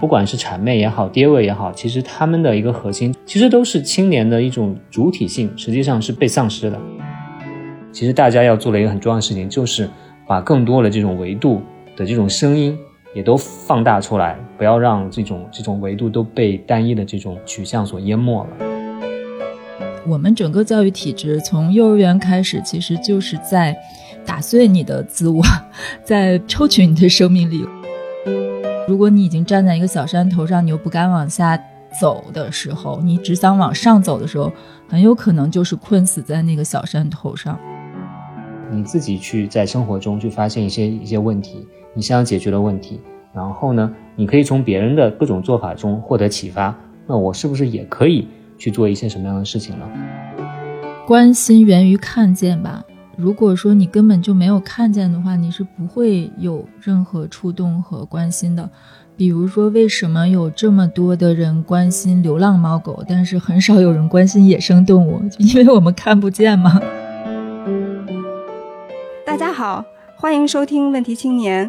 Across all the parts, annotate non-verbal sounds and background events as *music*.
不管是谄媚也好，爹位也好，其实他们的一个核心，其实都是青年的一种主体性，实际上是被丧失的。其实大家要做的一个很重要的事情，就是把更多的这种维度的这种声音也都放大出来，不要让这种这种维度都被单一的这种取向所淹没了。我们整个教育体制从幼儿园开始，其实就是在打碎你的自我，*laughs* 在抽取你的生命力。如果你已经站在一个小山头上，你又不敢往下走的时候，你只想往上走的时候，很有可能就是困死在那个小山头上。你自己去在生活中去发现一些一些问题，你想要解决的问题，然后呢，你可以从别人的各种做法中获得启发。那我是不是也可以？去做一些什么样的事情呢？关心源于看见吧。如果说你根本就没有看见的话，你是不会有任何触动和关心的。比如说，为什么有这么多的人关心流浪猫狗，但是很少有人关心野生动物？因为我们看不见吗？大家好，欢迎收听《问题青年》。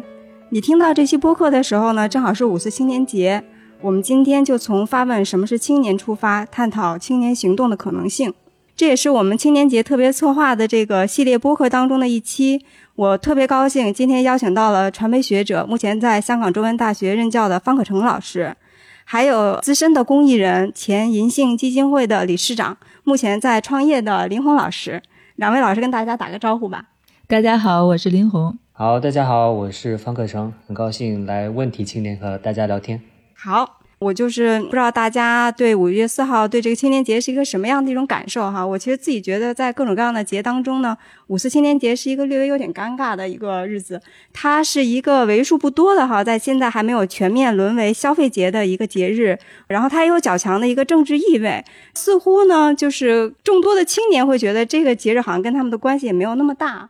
你听到这期播客的时候呢，正好是五四青年节。我们今天就从发问什么是青年出发，探讨青年行动的可能性。这也是我们青年节特别策划的这个系列播客当中的一期。我特别高兴，今天邀请到了传媒学者，目前在香港中文大学任教的方可成老师，还有资深的公益人、前银杏基金会的理事长，目前在创业的林红老师。两位老师跟大家打个招呼吧。大家好，我是林红。好，大家好，我是方可成，很高兴来问题青年和大家聊天。好，我就是不知道大家对五月四号对这个青年节是一个什么样的一种感受哈。我其实自己觉得，在各种各样的节当中呢，五四青年节是一个略微有点尴尬的一个日子。它是一个为数不多的哈，在现在还没有全面沦为消费节的一个节日。然后它也有较强的一个政治意味，似乎呢，就是众多的青年会觉得这个节日好像跟他们的关系也没有那么大。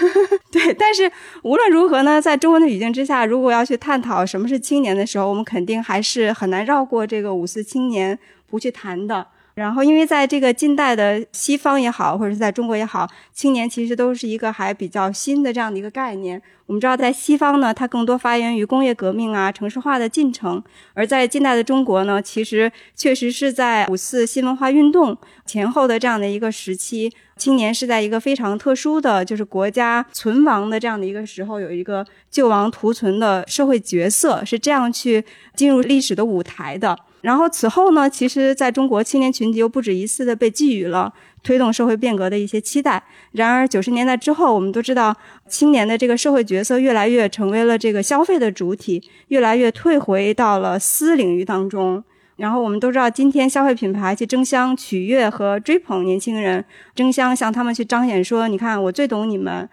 *laughs* 对，但是无论如何呢，在中文的语境之下，如果要去探讨什么是青年的时候，我们肯定还是很难绕过这个五四青年不去谈的。然后，因为在这个近代的西方也好，或者是在中国也好，青年其实都是一个还比较新的这样的一个概念。我们知道，在西方呢，它更多发源于工业革命啊、城市化的进程；而在近代的中国呢，其实确实是在五四新文化运动前后的这样的一个时期，青年是在一个非常特殊的就是国家存亡的这样的一个时候，有一个救亡图存的社会角色，是这样去进入历史的舞台的。然后此后呢，其实在中国青年群体又不止一次的被寄予了推动社会变革的一些期待。然而九十年代之后，我们都知道青年的这个社会角色越来越成为了这个消费的主体，越来越退回到了私领域当中。然后我们都知道，今天消费品牌去争相取悦和追捧年轻人，争相向他们去彰显说：“你看，我最懂你们，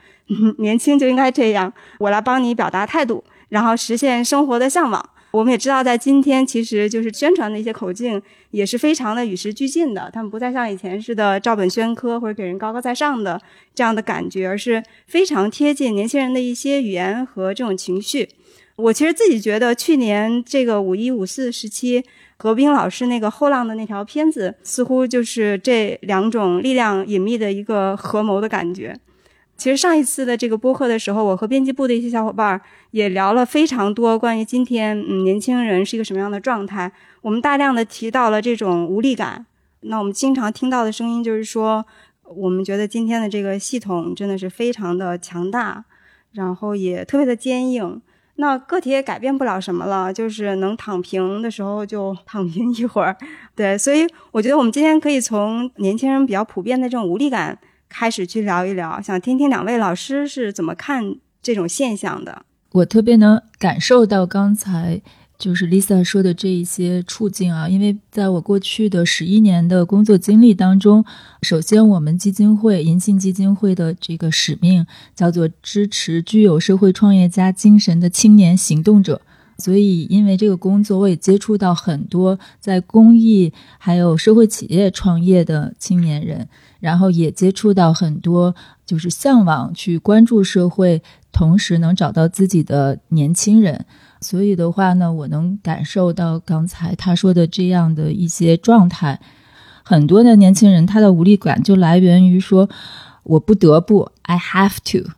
年轻就应该这样，我来帮你表达态度，然后实现生活的向往。”我们也知道，在今天，其实就是宣传的一些口径也是非常的与时俱进的。他们不再像以前似的照本宣科或者给人高高在上的这样的感觉，而是非常贴近年轻人的一些语言和这种情绪。我其实自己觉得，去年这个五一五四时期，何冰老师那个后浪的那条片子，似乎就是这两种力量隐秘的一个合谋的感觉。其实上一次的这个播客的时候，我和编辑部的一些小伙伴也聊了非常多关于今天嗯年轻人是一个什么样的状态。我们大量的提到了这种无力感。那我们经常听到的声音就是说，我们觉得今天的这个系统真的是非常的强大，然后也特别的坚硬。那个体也改变不了什么了，就是能躺平的时候就躺平一会儿。对，所以我觉得我们今天可以从年轻人比较普遍的这种无力感。开始去聊一聊，想听听两位老师是怎么看这种现象的。我特别能感受到刚才就是 Lisa 说的这一些处境啊，因为在我过去的十一年的工作经历当中，首先我们基金会银杏基金会的这个使命叫做支持具有社会创业家精神的青年行动者，所以因为这个工作，我也接触到很多在公益还有社会企业创业的青年人。然后也接触到很多，就是向往去关注社会，同时能找到自己的年轻人。所以的话呢，我能感受到刚才他说的这样的一些状态。很多的年轻人他的无力感就来源于说，我不得不，I have to。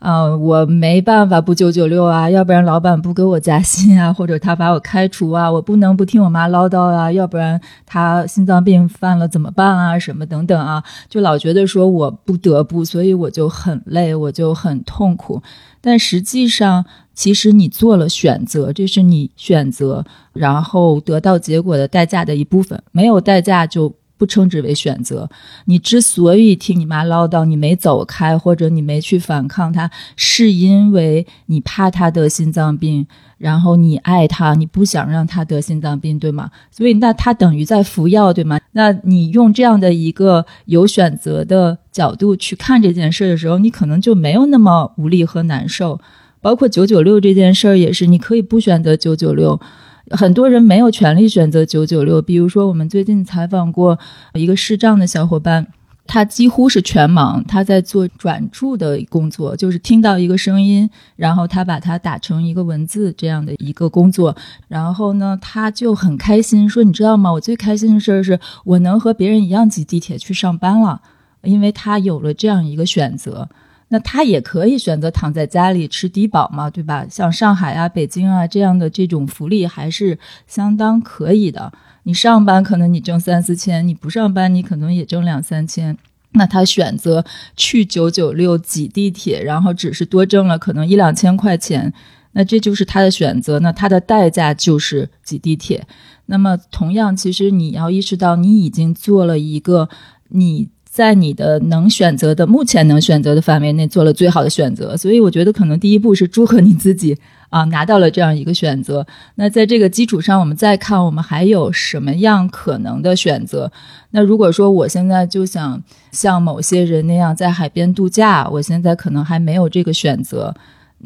呃，我没办法不九九六啊，要不然老板不给我加薪啊，*laughs* 或者他把我开除啊，我不能不听我妈唠叨啊，要不然他心脏病犯了怎么办啊，什么等等啊，就老觉得说我不得不，所以我就很累，我就很痛苦。但实际上，其实你做了选择，这是你选择然后得到结果的代价的一部分，没有代价就。不称之为选择。你之所以听你妈唠叨，你没走开，或者你没去反抗她，是因为你怕她得心脏病，然后你爱她，你不想让她得心脏病，对吗？所以那她等于在服药，对吗？那你用这样的一个有选择的角度去看这件事的时候，你可能就没有那么无力和难受。包括九九六这件事儿也是，你可以不选择九九六。很多人没有权利选择九九六，比如说我们最近采访过一个视障的小伙伴，他几乎是全盲，他在做转注的工作，就是听到一个声音，然后他把它打成一个文字这样的一个工作，然后呢，他就很开心，说你知道吗？我最开心的事儿是我能和别人一样挤地铁去上班了，因为他有了这样一个选择。那他也可以选择躺在家里吃低保嘛，对吧？像上海啊、北京啊这样的这种福利还是相当可以的。你上班可能你挣三四千，你不上班你可能也挣两三千。那他选择去九九六挤地铁，然后只是多挣了可能一两千块钱，那这就是他的选择。那他的代价就是挤地铁。那么同样，其实你要意识到，你已经做了一个你。在你的能选择的、目前能选择的范围内做了最好的选择，所以我觉得可能第一步是祝贺你自己啊，拿到了这样一个选择。那在这个基础上，我们再看我们还有什么样可能的选择。那如果说我现在就想像某些人那样在海边度假，我现在可能还没有这个选择。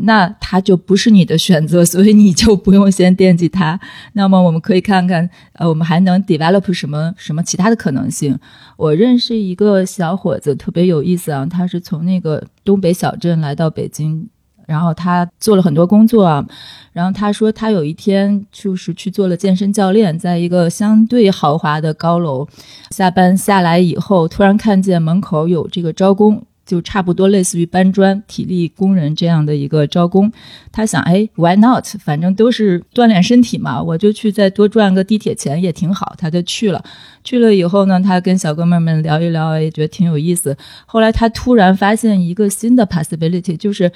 那它就不是你的选择，*laughs* 所以你就不用先惦记它。那么我们可以看看，呃，我们还能 develop 什么什么其他的可能性？我认识一个小伙子，特别有意思啊，他是从那个东北小镇来到北京，然后他做了很多工作啊，然后他说他有一天就是去做了健身教练，在一个相对豪华的高楼，下班下来以后，突然看见门口有这个招工。就差不多类似于搬砖、体力工人这样的一个招工，他想，哎，Why not？反正都是锻炼身体嘛，我就去再多赚个地铁钱也挺好。他就去了，去了以后呢，他跟小哥们们聊一聊，也觉得挺有意思。后来他突然发现一个新的 possibility，就是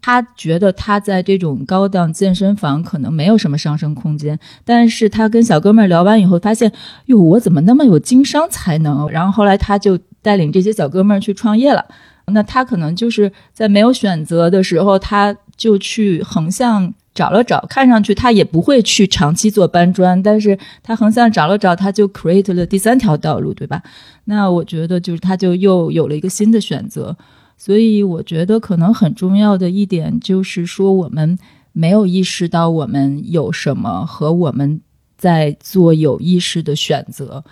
他觉得他在这种高档健身房可能没有什么上升空间，但是他跟小哥们聊完以后发现，哟，我怎么那么有经商才能？然后后来他就带领这些小哥们儿去创业了。那他可能就是在没有选择的时候，他就去横向找了找，看上去他也不会去长期做搬砖，但是他横向找了找，他就 create 了第三条道路，对吧？那我觉得就是他就又有了一个新的选择，所以我觉得可能很重要的一点就是说，我们没有意识到我们有什么和我们在做有意识的选择，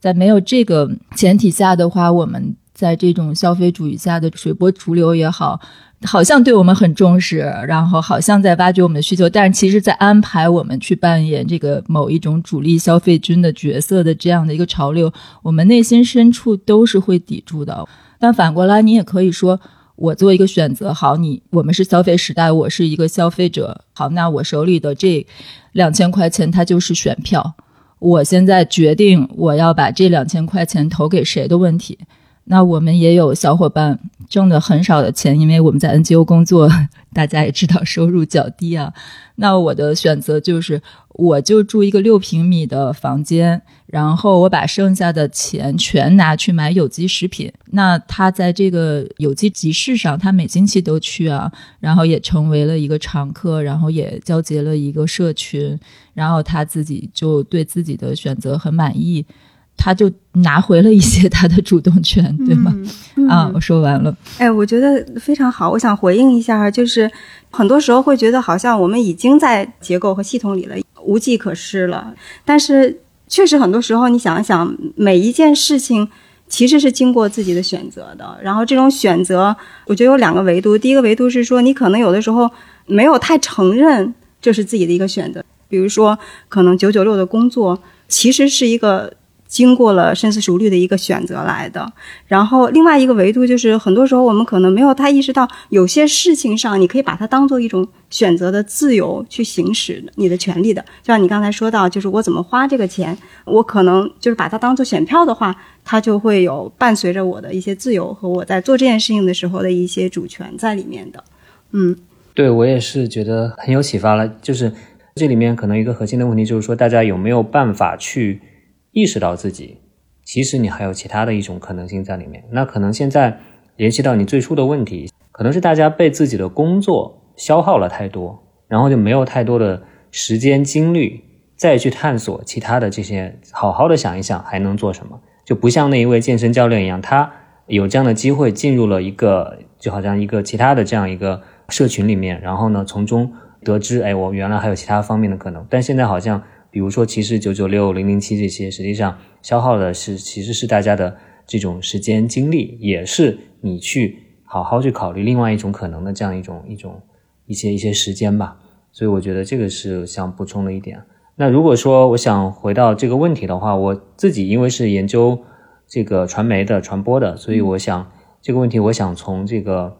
在没有这个前提下的话，我们。在这种消费主义下的随波逐流也好，好像对我们很重视，然后好像在挖掘我们的需求，但是其实，在安排我们去扮演这个某一种主力消费军的角色的这样的一个潮流，我们内心深处都是会抵触的。但反过来，你也可以说，我做一个选择，好，你我们是消费时代，我是一个消费者，好，那我手里的这两千块钱，它就是选票，我现在决定我要把这两千块钱投给谁的问题。那我们也有小伙伴挣的很少的钱，因为我们在 NGO 工作，*laughs* 大家也知道收入较低啊。那我的选择就是，我就住一个六平米的房间，然后我把剩下的钱全拿去买有机食品。那他在这个有机集市上，他每星期都去啊，然后也成为了一个常客，然后也交结了一个社群，然后他自己就对自己的选择很满意。他就拿回了一些他的主动权，对吗？啊，我说完了。哎，我觉得非常好。我想回应一下，就是很多时候会觉得好像我们已经在结构和系统里了，无计可施了。但是确实很多时候，你想一想，每一件事情其实是经过自己的选择的。然后这种选择，我觉得有两个维度。第一个维度是说，你可能有的时候没有太承认这是自己的一个选择。比如说，可能九九六的工作其实是一个。经过了深思熟虑的一个选择来的。然后另外一个维度就是，很多时候我们可能没有太意识到，有些事情上你可以把它当做一种选择的自由去行使你的权利的。就像你刚才说到，就是我怎么花这个钱，我可能就是把它当做选票的话，它就会有伴随着我的一些自由和我在做这件事情的时候的一些主权在里面的。嗯，对我也是觉得很有启发了。就是这里面可能一个核心的问题就是说，大家有没有办法去。意识到自己，其实你还有其他的一种可能性在里面。那可能现在联系到你最初的问题，可能是大家被自己的工作消耗了太多，然后就没有太多的时间精力再去探索其他的这些，好好的想一想还能做什么。就不像那一位健身教练一样，他有这样的机会进入了一个，就好像一个其他的这样一个社群里面，然后呢从中得知，哎，我原来还有其他方面的可能。但现在好像。比如说，其实九九六、零零七这些，实际上消耗的是其实是大家的这种时间精力，也是你去好好去考虑另外一种可能的这样一种一种一些一些时间吧。所以我觉得这个是想补充的一点。那如果说我想回到这个问题的话，我自己因为是研究这个传媒的传播的，所以我想这个问题，我想从这个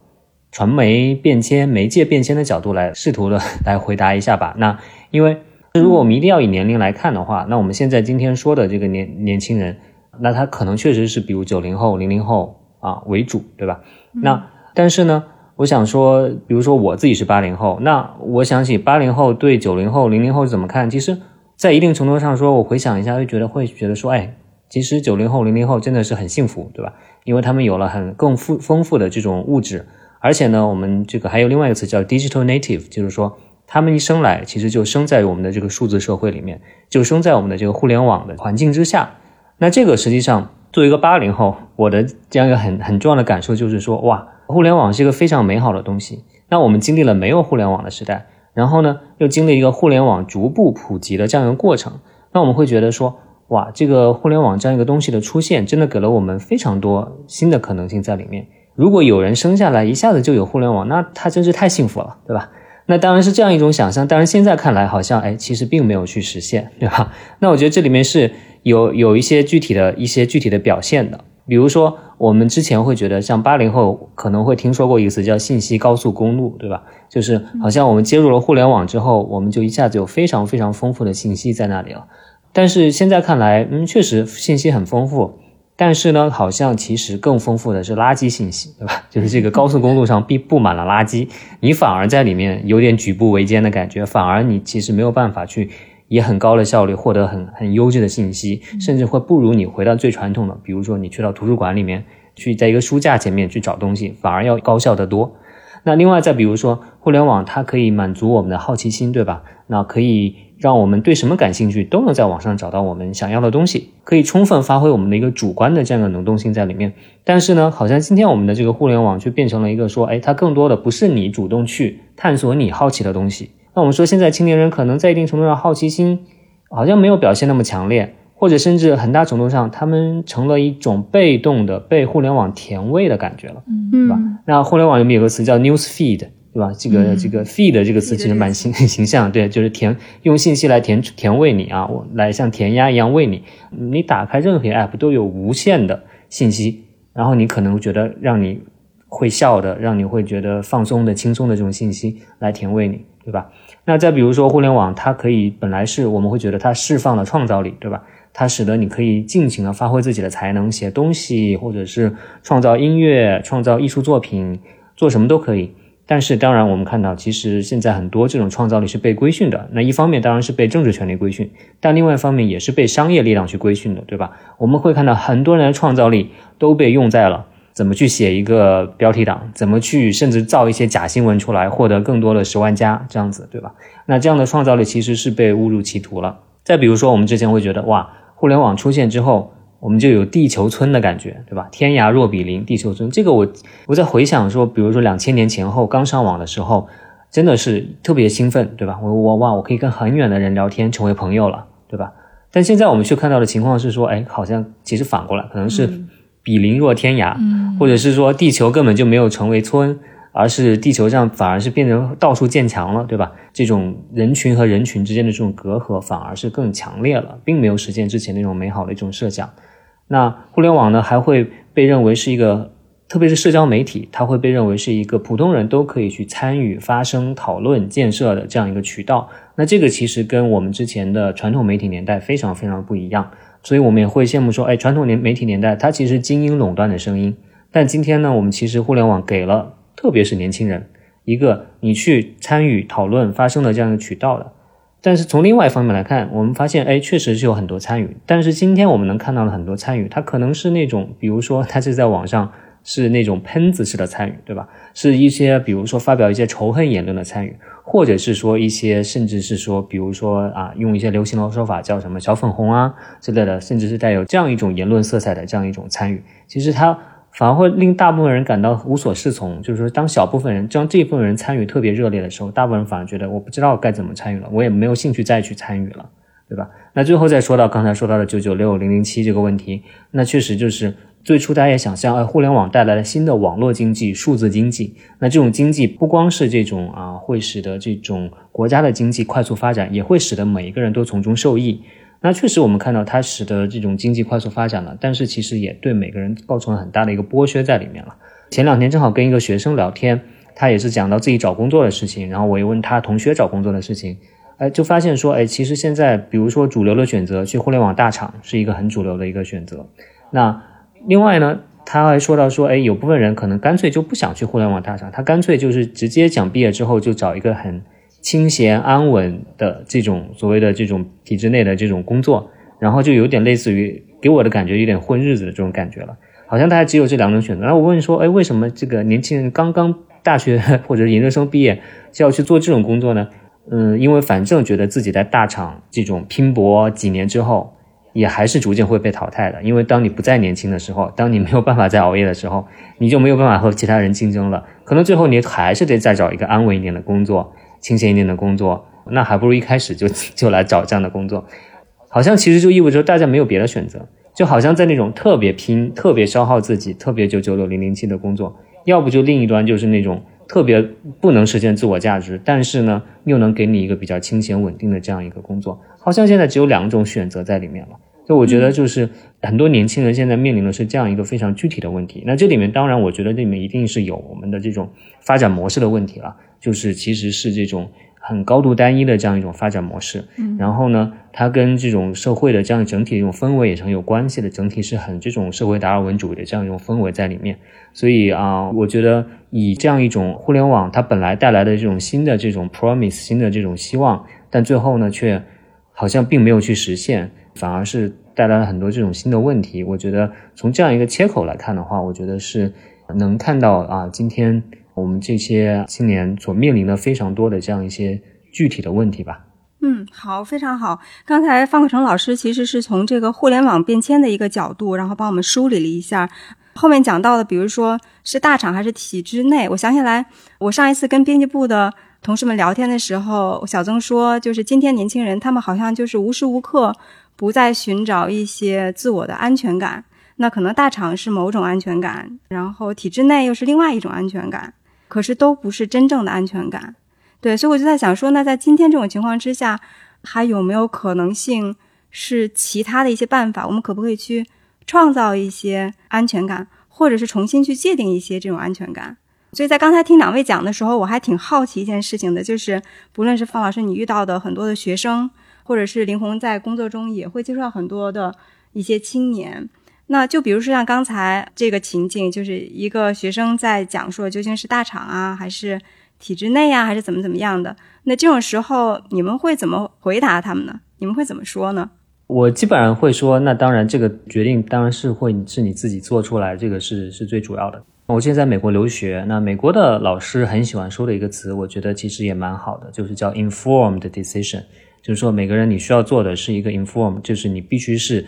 传媒变迁、媒介变迁的角度来试图的来回答一下吧。那因为。如果我们一定要以年龄来看的话，那我们现在今天说的这个年年轻人，那他可能确实是比如九零后、零零后啊为主，对吧？那但是呢，我想说，比如说我自己是八零后，那我想起八零后对九零后、零零后是怎么看？其实，在一定程度上说，我回想一下，会觉得会觉得说，哎，其实九零后、零零后真的是很幸福，对吧？因为他们有了很更富丰富的这种物质，而且呢，我们这个还有另外一个词叫 digital native，就是说。他们一生来其实就生在我们的这个数字社会里面，就生在我们的这个互联网的环境之下。那这个实际上作为一个八零后，我的这样一个很很重要的感受就是说，哇，互联网是一个非常美好的东西。那我们经历了没有互联网的时代，然后呢又经历一个互联网逐步普及的这样一个过程，那我们会觉得说，哇，这个互联网这样一个东西的出现，真的给了我们非常多新的可能性在里面。如果有人生下来一下子就有互联网，那他真是太幸福了，对吧？那当然是这样一种想象，但是现在看来好像哎，其实并没有去实现，对吧？*laughs* 那我觉得这里面是有有一些具体的一些具体的表现的，比如说我们之前会觉得，像八零后可能会听说过一个词叫信息高速公路，对吧？就是好像我们接入了互联网之后，我们就一下子有非常非常丰富的信息在那里了。但是现在看来，嗯，确实信息很丰富。但是呢，好像其实更丰富的是垃圾信息，对吧？*laughs* 就是这个高速公路上必布满了垃圾，你反而在里面有点举步维艰的感觉，反而你其实没有办法去以很高的效率获得很很优质的信息，甚至会不如你回到最传统的，比如说你去到图书馆里面去，在一个书架前面去找东西，反而要高效得多。那另外再比如说，互联网它可以满足我们的好奇心，对吧？那可以。让我们对什么感兴趣，都能在网上找到我们想要的东西，可以充分发挥我们的一个主观的这样的能动性在里面。但是呢，好像今天我们的这个互联网就变成了一个说，哎，它更多的不是你主动去探索你好奇的东西。那我们说，现在青年人可能在一定程度上好奇心好像没有表现那么强烈，或者甚至很大程度上，他们成了一种被动的被互联网填喂的感觉了，嗯对吧？那互联网里面有个词叫 news feed。对吧？这个这个 feed 这个词其实蛮形 *laughs* 形象，对，就是填用信息来填填喂你啊，我来像填鸭一样喂你。你打开任何 app 都有无限的信息，然后你可能觉得让你会笑的，让你会觉得放松的、轻松的这种信息来填喂你，对吧？那再比如说互联网，它可以本来是我们会觉得它释放了创造力，对吧？它使得你可以尽情的发挥自己的才能，写东西，或者是创造音乐、创造艺术作品，做什么都可以。但是，当然，我们看到，其实现在很多这种创造力是被规训的。那一方面当然是被政治权力规训，但另外一方面也是被商业力量去规训的，对吧？我们会看到很多人的创造力都被用在了怎么去写一个标题党，怎么去甚至造一些假新闻出来，获得更多的十万加这样子，对吧？那这样的创造力其实是被误入歧途了。再比如说，我们之前会觉得，哇，互联网出现之后。我们就有地球村的感觉，对吧？天涯若比邻，地球村。这个我我在回想说，比如说两千年前后刚上网的时候，真的是特别兴奋，对吧？我我哇，我可以跟很远的人聊天，成为朋友了，对吧？但现在我们却看到的情况是说，哎，好像其实反过来，可能是比邻若天涯，或者是说地球根本就没有成为村，而是地球上反而是变成到处建墙了，对吧？这种人群和人群之间的这种隔阂反而是更强烈了，并没有实现之前那种美好的一种设想。那互联网呢，还会被认为是一个，特别是社交媒体，它会被认为是一个普通人都可以去参与、发声、讨论、建设的这样一个渠道。那这个其实跟我们之前的传统媒体年代非常非常不一样，所以我们也会羡慕说，哎，传统年媒体年代它其实精英垄断的声音，但今天呢，我们其实互联网给了，特别是年轻人一个你去参与、讨论、发生的这样的渠道的。但是从另外一方面来看，我们发现，哎，确实是有很多参与，但是今天我们能看到的很多参与，它可能是那种，比如说，它是在网上。是那种喷子式的参与，对吧？是一些比如说发表一些仇恨言论的参与，或者是说一些甚至是说，比如说啊，用一些流行的说法叫什么“小粉红”啊之类的，甚至是带有这样一种言论色彩的这样一种参与，其实它反而会令大部分人感到无所适从。就是说，当小部分人当这一部分人参与特别热烈的时候，大部分人反而觉得我不知道该怎么参与了，我也没有兴趣再去参与了，对吧？那最后再说到刚才说到的九九六零零七这个问题，那确实就是。最初大家也想象，哎，互联网带来了新的网络经济、数字经济。那这种经济不光是这种啊，会使得这种国家的经济快速发展，也会使得每一个人都从中受益。那确实，我们看到它使得这种经济快速发展了，但是其实也对每个人造成了很大的一个剥削在里面了。前两天正好跟一个学生聊天，他也是讲到自己找工作的事情，然后我又问他同学找工作的事情，哎，就发现说，哎，其实现在比如说主流的选择去互联网大厂是一个很主流的一个选择。那另外呢，他还说到说，哎，有部分人可能干脆就不想去互联网大厂，他干脆就是直接讲毕业之后就找一个很清闲安稳的这种所谓的这种体制内的这种工作，然后就有点类似于给我的感觉有点混日子的这种感觉了，好像大家只有这两种选择。那我问说，哎，为什么这个年轻人刚刚大学 *laughs* 或者研究生毕业就要去做这种工作呢？嗯，因为反正觉得自己在大厂这种拼搏几年之后。也还是逐渐会被淘汰的，因为当你不再年轻的时候，当你没有办法再熬夜的时候，你就没有办法和其他人竞争了。可能最后你还是得再找一个安稳一点的工作，清闲一点的工作，那还不如一开始就 *laughs* 就来找这样的工作。好像其实就意味着大家没有别的选择，就好像在那种特别拼、特别消耗自己、特别九九六零零七的工作，要不就另一端就是那种特别不能实现自我价值，但是呢又能给你一个比较清闲稳定的这样一个工作。好像现在只有两种选择在里面了。所以我觉得，就是很多年轻人现在面临的是这样一个非常具体的问题。那这里面当然，我觉得这里面一定是有我们的这种发展模式的问题了。就是其实是这种很高度单一的这样一种发展模式。嗯。然后呢，它跟这种社会的这样整体的这种氛围也是很有关系的。整体是很这种社会达尔文主义的这样一种氛围在里面。所以啊，我觉得以这样一种互联网它本来带来的这种新的这种 promise，新的这种希望，但最后呢，却好像并没有去实现。反而是带来了很多这种新的问题。我觉得从这样一个切口来看的话，我觉得是能看到啊，今天我们这些青年所面临的非常多的这样一些具体的问题吧。嗯，好，非常好。刚才方克成老师其实是从这个互联网变迁的一个角度，然后帮我们梳理了一下后面讲到的，比如说是大厂还是体制内。我想起来，我上一次跟编辑部的同事们聊天的时候，小曾说，就是今天年轻人他们好像就是无时无刻。不在寻找一些自我的安全感，那可能大厂是某种安全感，然后体制内又是另外一种安全感，可是都不是真正的安全感。对，所以我就在想说，那在今天这种情况之下，还有没有可能性是其他的一些办法？我们可不可以去创造一些安全感，或者是重新去界定一些这种安全感？所以在刚才听两位讲的时候，我还挺好奇一件事情的，就是不论是方老师你遇到的很多的学生。或者是林红在工作中也会接触到很多的一些青年，那就比如说像刚才这个情境，就是一个学生在讲述究竟是大厂啊，还是体制内啊，还是怎么怎么样的？那这种时候你们会怎么回答他们呢？你们会怎么说呢？我基本上会说，那当然这个决定当然是会是你自己做出来，这个是是最主要的。我现在在美国留学，那美国的老师很喜欢说的一个词，我觉得其实也蛮好的，就是叫 informed decision。就是说，每个人你需要做的是一个 inform，就是你必须是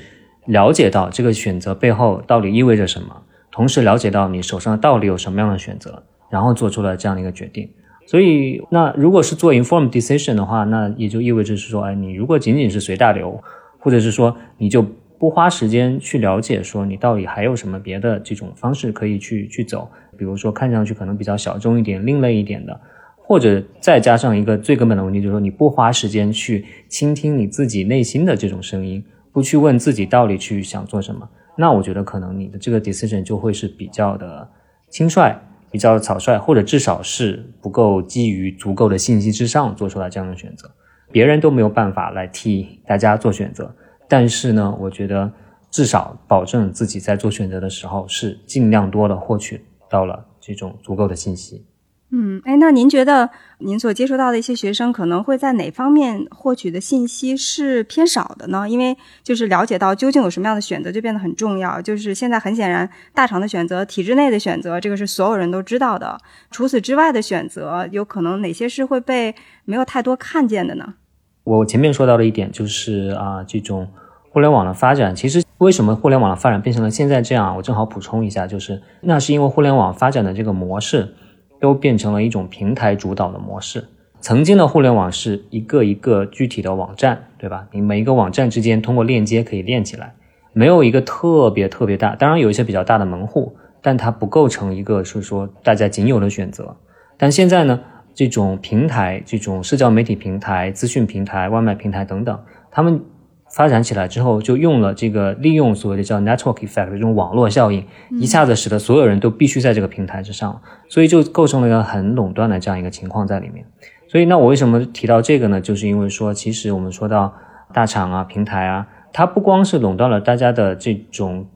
了解到这个选择背后到底意味着什么，同时了解到你手上到底有什么样的选择，然后做出了这样的一个决定。所以，那如果是做 informed decision 的话，那也就意味着是说，哎，你如果仅仅是随大流，或者是说你就不花时间去了解，说你到底还有什么别的这种方式可以去去走，比如说看上去可能比较小众一点、另类一点的，或者再加上一个最根本的问题，就是说你不花时间去倾听你自己内心的这种声音，不去问自己到底去想做什么，那我觉得可能你的这个 decision 就会是比较的轻率、比较草率，或者至少是不够基于足够的信息之上做出来这样的选择，别人都没有办法来替大家做选择。但是呢，我觉得至少保证自己在做选择的时候是尽量多的获取到了这种足够的信息。嗯，哎，那您觉得您所接触到的一些学生可能会在哪方面获取的信息是偏少的呢？因为就是了解到究竟有什么样的选择就变得很重要。就是现在很显然，大厂的选择、体制内的选择，这个是所有人都知道的。除此之外的选择，有可能哪些是会被没有太多看见的呢？我前面说到的一点就是啊，这种。互联网的发展，其实为什么互联网的发展变成了现在这样？我正好补充一下，就是那是因为互联网发展的这个模式，都变成了一种平台主导的模式。曾经的互联网是一个一个具体的网站，对吧？你每一个网站之间通过链接可以连起来，没有一个特别特别大，当然有一些比较大的门户，但它不构成一个是说大家仅有的选择。但现在呢，这种平台、这种社交媒体平台、资讯平台、外卖平台等等，他们。发展起来之后，就用了这个利用所谓的叫 network effect 这种网络效应，一下子使得所有人都必须在这个平台之上，所以就构成了一个很垄断的这样一个情况在里面。所以，那我为什么提到这个呢？就是因为说，其实我们说到大厂啊、平台啊，它不光是垄断了大家的这种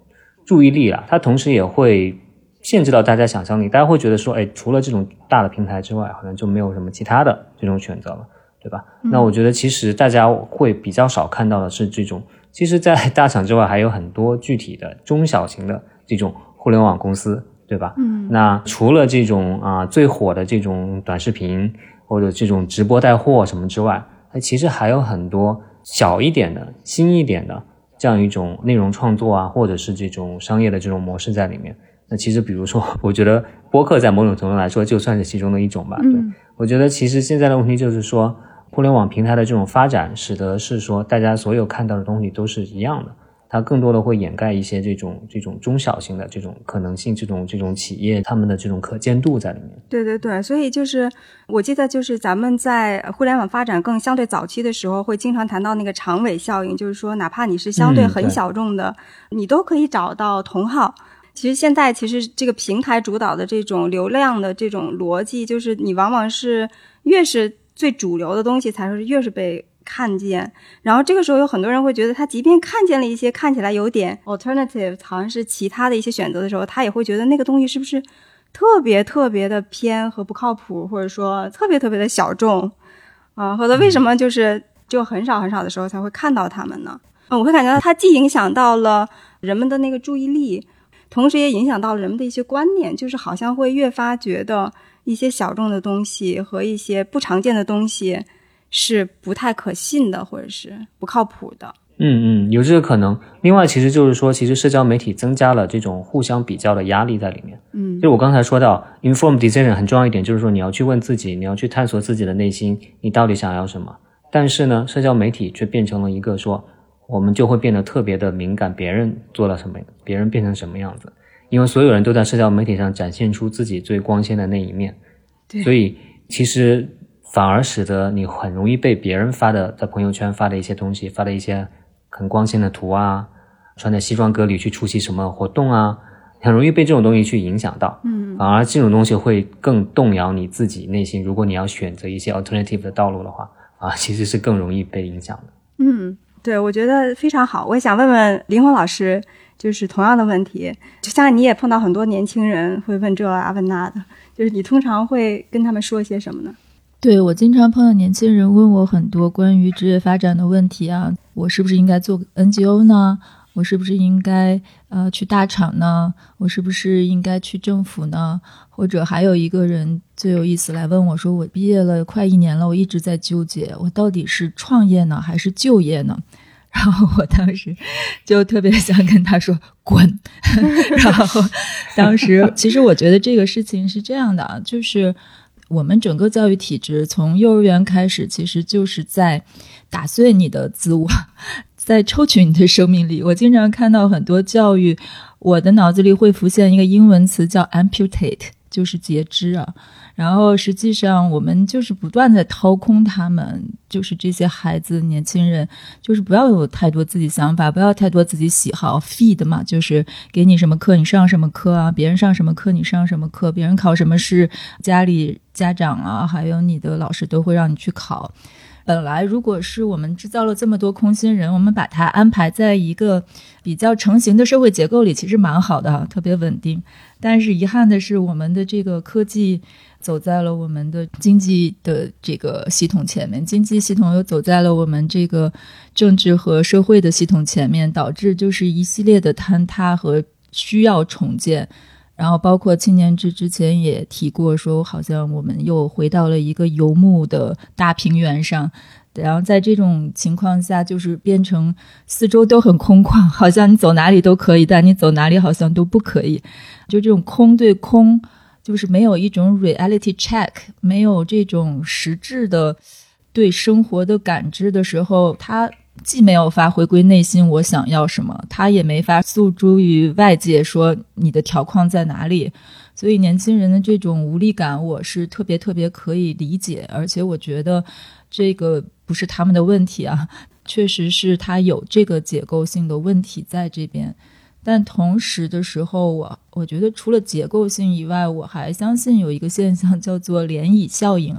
注意力啊，它同时也会限制到大家想象力。大家会觉得说，哎，除了这种大的平台之外，好像就没有什么其他的这种选择了。对吧？那我觉得其实大家会比较少看到的是这种，其实，在大厂之外还有很多具体的中小型的这种互联网公司，对吧？嗯，那除了这种啊最火的这种短视频或者这种直播带货什么之外，那其实还有很多小一点的、新一点的这样一种内容创作啊，或者是这种商业的这种模式在里面。那其实，比如说，我觉得播客在某种程度来说就算是其中的一种吧。对，我觉得其实现在的问题就是说。互联网平台的这种发展，使得是说大家所有看到的东西都是一样的，它更多的会掩盖一些这种这种中小型的这种可能性，这种这种企业他们的这种可见度在里面。对对对，所以就是我记得就是咱们在互联网发展更相对早期的时候，会经常谈到那个长尾效应，就是说哪怕你是相对很小众的，你都可以找到同号。其实现在其实这个平台主导的这种流量的这种逻辑，就是你往往是越是。最主流的东西才是越是被看见，然后这个时候有很多人会觉得，他即便看见了一些看起来有点 alternative，好像是其他的一些选择的时候，他也会觉得那个东西是不是特别特别的偏和不靠谱，或者说特别特别的小众啊？或者为什么就是就很少很少的时候才会看到他们呢？嗯，我会感觉到它既影响到了人们的那个注意力，同时也影响到了人们的一些观念，就是好像会越发觉得。一些小众的东西和一些不常见的东西是不太可信的，或者是不靠谱的。嗯嗯，有这个可能。另外，其实就是说，其实社交媒体增加了这种互相比较的压力在里面。嗯，就我刚才说到，inform decision 很重要一点，就是说你要去问自己，你要去探索自己的内心，你到底想要什么。但是呢，社交媒体却变成了一个说，我们就会变得特别的敏感，别人做了什么，别人变成什么样子。因为所有人都在社交媒体上展现出自己最光鲜的那一面，所以其实反而使得你很容易被别人发的在朋友圈发的一些东西，发的一些很光鲜的图啊，穿着西装革履去出席什么活动啊，很容易被这种东西去影响到。嗯，反而这种东西会更动摇你自己内心。如果你要选择一些 alternative 的道路的话，啊，其实是更容易被影响的。嗯，对，我觉得非常好。我也想问问林红老师。就是同样的问题，就像你也碰到很多年轻人会问这啊问那的，就是你通常会跟他们说些什么呢？对我经常碰到年轻人问我很多关于职业发展的问题啊，我是不是应该做 NGO 呢？我是不是应该呃去大厂呢？我是不是应该去政府呢？或者还有一个人最有意思来问我说，我毕业了快一年了，我一直在纠结，我到底是创业呢还是就业呢？然后我当时就特别想跟他说滚。*laughs* 然后当时 *laughs* 其实我觉得这个事情是这样的啊，就是我们整个教育体制从幼儿园开始，其实就是在打碎你的自我，在抽取你的生命力。我经常看到很多教育，我的脑子里会浮现一个英文词叫 amputate，就是截肢啊。然后实际上我们就是不断在掏空他们，就是这些孩子、年轻人，就是不要有太多自己想法，不要太多自己喜好，feed 嘛，就是给你什么课你上什么课啊，别人上什么课你上什么课，别人考什么试，家里家长啊，还有你的老师都会让你去考。本来，如果是我们制造了这么多空心人，我们把它安排在一个比较成型的社会结构里，其实蛮好的，特别稳定。但是遗憾的是，我们的这个科技走在了我们的经济的这个系统前面，经济系统又走在了我们这个政治和社会的系统前面，导致就是一系列的坍塌和需要重建。然后，包括青年志之前也提过，说好像我们又回到了一个游牧的大平原上。然后在这种情况下，就是变成四周都很空旷，好像你走哪里都可以，但你走哪里好像都不可以。就这种空对空，就是没有一种 reality check，没有这种实质的对生活的感知的时候，它。既没有法回归内心，我想要什么，他也没法诉诸于外界说你的条框在哪里，所以年轻人的这种无力感，我是特别特别可以理解，而且我觉得这个不是他们的问题啊，确实是他有这个结构性的问题在这边，但同时的时候，我我觉得除了结构性以外，我还相信有一个现象叫做涟漪效应，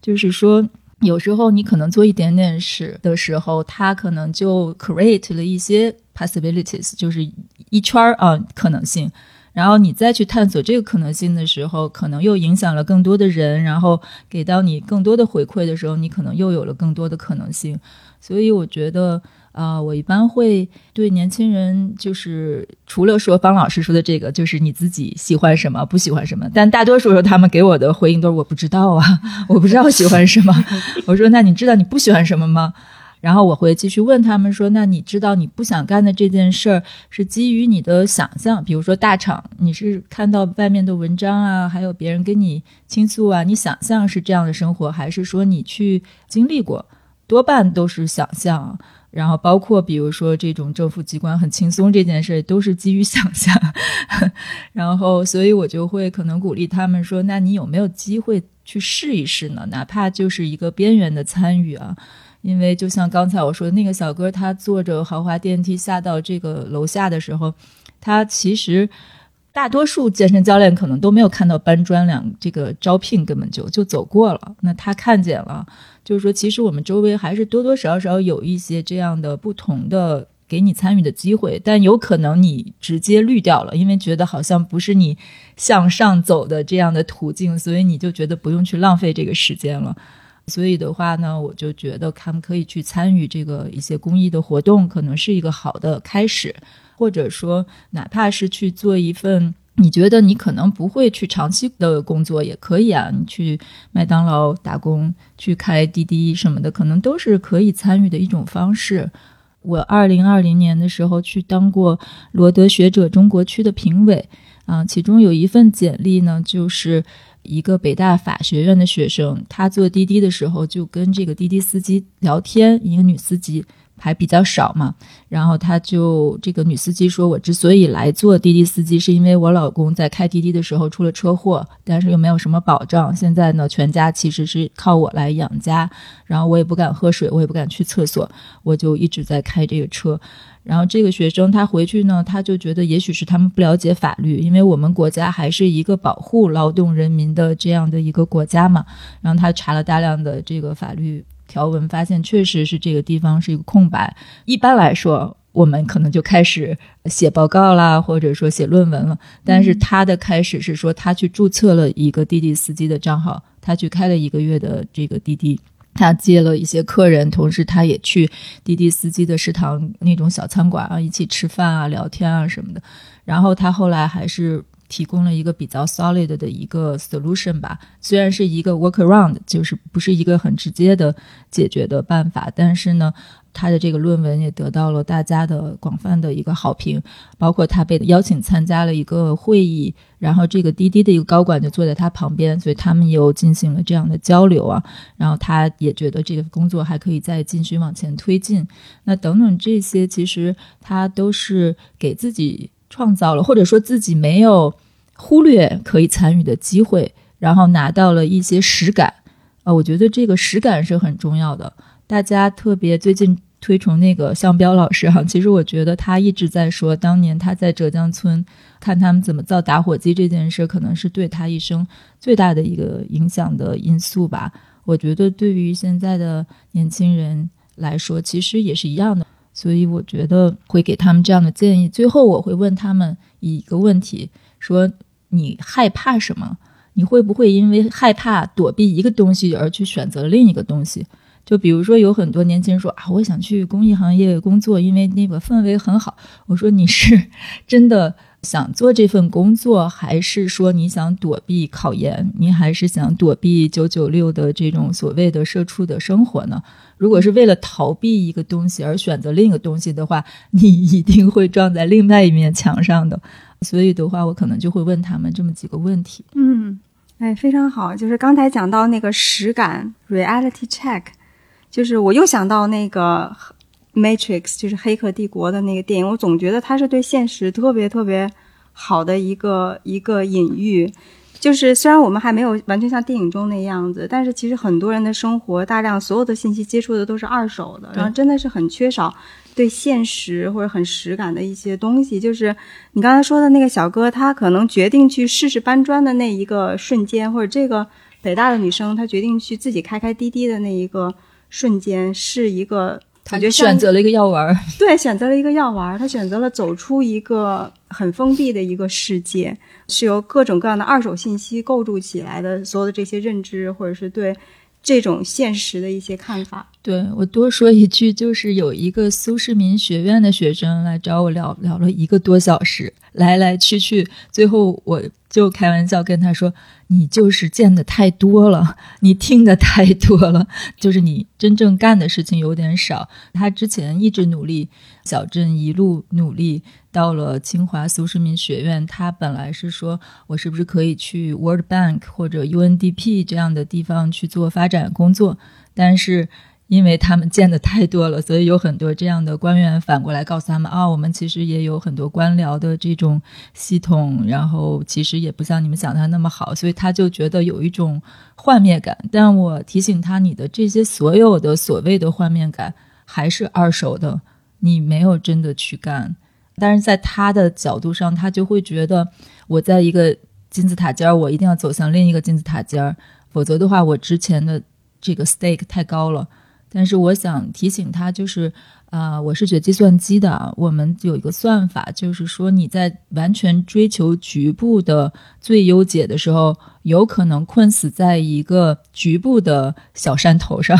就是说。有时候你可能做一点点事的时候，它可能就 create 了一些 possibilities，就是一圈儿啊可能性。然后你再去探索这个可能性的时候，可能又影响了更多的人，然后给到你更多的回馈的时候，你可能又有了更多的可能性。所以我觉得。啊，我一般会对年轻人，就是除了说方老师说的这个，就是你自己喜欢什么，不喜欢什么。但大多数时候，他们给我的回应都是我不知道啊，我不知道喜欢什么。*laughs* 我说，那你知道你不喜欢什么吗？然后我会继续问他们说，那你知道你不想干的这件事儿是基于你的想象，比如说大厂，你是看到外面的文章啊，还有别人跟你倾诉啊，你想象是这样的生活，还是说你去经历过？多半都是想象。然后包括比如说这种政府机关很轻松这件事，都是基于想象。*laughs* 然后，所以我就会可能鼓励他们说：“那你有没有机会去试一试呢？哪怕就是一个边缘的参与啊？因为就像刚才我说那个小哥，他坐着豪华电梯下到这个楼下的时候，他其实。”大多数健身教练可能都没有看到搬砖两这个招聘，根本就就走过了。那他看见了，就是说，其实我们周围还是多多少少有一些这样的不同的给你参与的机会，但有可能你直接滤掉了，因为觉得好像不是你向上走的这样的途径，所以你就觉得不用去浪费这个时间了。所以的话呢，我就觉得他们可以去参与这个一些公益的活动，可能是一个好的开始。或者说，哪怕是去做一份你觉得你可能不会去长期的工作也可以啊，你去麦当劳打工，去开滴滴什么的，可能都是可以参与的一种方式。我二零二零年的时候去当过罗德学者中国区的评委啊，其中有一份简历呢，就是一个北大法学院的学生，他坐滴滴的时候就跟这个滴滴司机聊天，一个女司机。还比较少嘛，然后他就这个女司机说：“我之所以来做滴滴司机，是因为我老公在开滴滴的时候出了车祸，但是又没有什么保障。现在呢，全家其实是靠我来养家，然后我也不敢喝水，我也不敢去厕所，我就一直在开这个车。然后这个学生他回去呢，他就觉得也许是他们不了解法律，因为我们国家还是一个保护劳动人民的这样的一个国家嘛。然后他查了大量的这个法律。”条文发现确实是这个地方是一个空白。一般来说，我们可能就开始写报告啦，或者说写论文了。但是他的开始是说，他去注册了一个滴滴司机的账号，他去开了一个月的这个滴滴，他接了一些客人，同时他也去滴滴司机的食堂那种小餐馆啊，一起吃饭啊、聊天啊什么的。然后他后来还是。提供了一个比较 solid 的一个 solution 吧。虽然是一个 workaround，就是不是一个很直接的解决的办法，但是呢。他的这个论文也得到了大家的广泛的一个好评，包括他被邀请参加了一个会议，然后这个滴滴的一个高管就坐在他旁边，所以他们又进行了这样的交流啊。然后他也觉得这个工作还可以再继续往前推进。那等等这些，其实他都是给自己创造了，或者说自己没有忽略可以参与的机会，然后拿到了一些实感。啊，我觉得这个实感是很重要的。大家特别最近推崇那个向彪老师哈，*laughs* 其实我觉得他一直在说，当年他在浙江村看他们怎么造打火机这件事，可能是对他一生最大的一个影响的因素吧。我觉得对于现在的年轻人来说，其实也是一样的。所以我觉得会给他们这样的建议。最后我会问他们一个问题：说你害怕什么？你会不会因为害怕躲避一个东西而去选择另一个东西？就比如说，有很多年轻人说啊，我想去公益行业工作，因为那个氛围很好。我说你是真的想做这份工作，还是说你想躲避考研？你还是想躲避九九六的这种所谓的社畜的生活呢？如果是为了逃避一个东西而选择另一个东西的话，*laughs* 你一定会撞在另外一面墙上的。所以的话，我可能就会问他们这么几个问题。嗯，哎，非常好。就是刚才讲到那个实感 （reality check）。就是我又想到那个《Matrix》，就是《黑客帝国》的那个电影，我总觉得它是对现实特别特别好的一个一个隐喻。就是虽然我们还没有完全像电影中那样子，但是其实很多人的生活，大量所有的信息接触的都是二手的，然后真的是很缺少对现实或者很实感的一些东西。就是你刚才说的那个小哥，他可能决定去试试搬砖的那一个瞬间，或者这个北大的女生，她决定去自己开开滴滴的那一个。瞬间是一个，他就选择了一个药丸儿，*laughs* 对，选择了一个药丸儿，他选择了走出一个很封闭的一个世界，是由各种各样的二手信息构筑起来的，所有的这些认知或者是对这种现实的一些看法。对我多说一句，就是有一个苏世民学院的学生来找我聊聊了一个多小时，来来去去，最后我就开玩笑跟他说。你就是见的太多了，*laughs* 你听的太多了，*laughs* 就是你真正干的事情有点少。他之前一直努力，小镇一路努力，到了清华苏世民学院，他本来是说我是不是可以去 World Bank 或者 UNDP 这样的地方去做发展工作，但是。因为他们见的太多了，所以有很多这样的官员反过来告诉他们啊，我们其实也有很多官僚的这种系统，然后其实也不像你们想的那么好，所以他就觉得有一种幻灭感。但我提醒他，你的这些所有的所谓的幻灭感还是二手的，你没有真的去干。但是在他的角度上，他就会觉得我在一个金字塔尖儿，我一定要走向另一个金字塔尖儿，否则的话，我之前的这个 stake 太高了。但是我想提醒他，就是，啊，我是学计算机的，我们有一个算法，就是说你在完全追求局部的最优解的时候，有可能困死在一个局部的小山头上，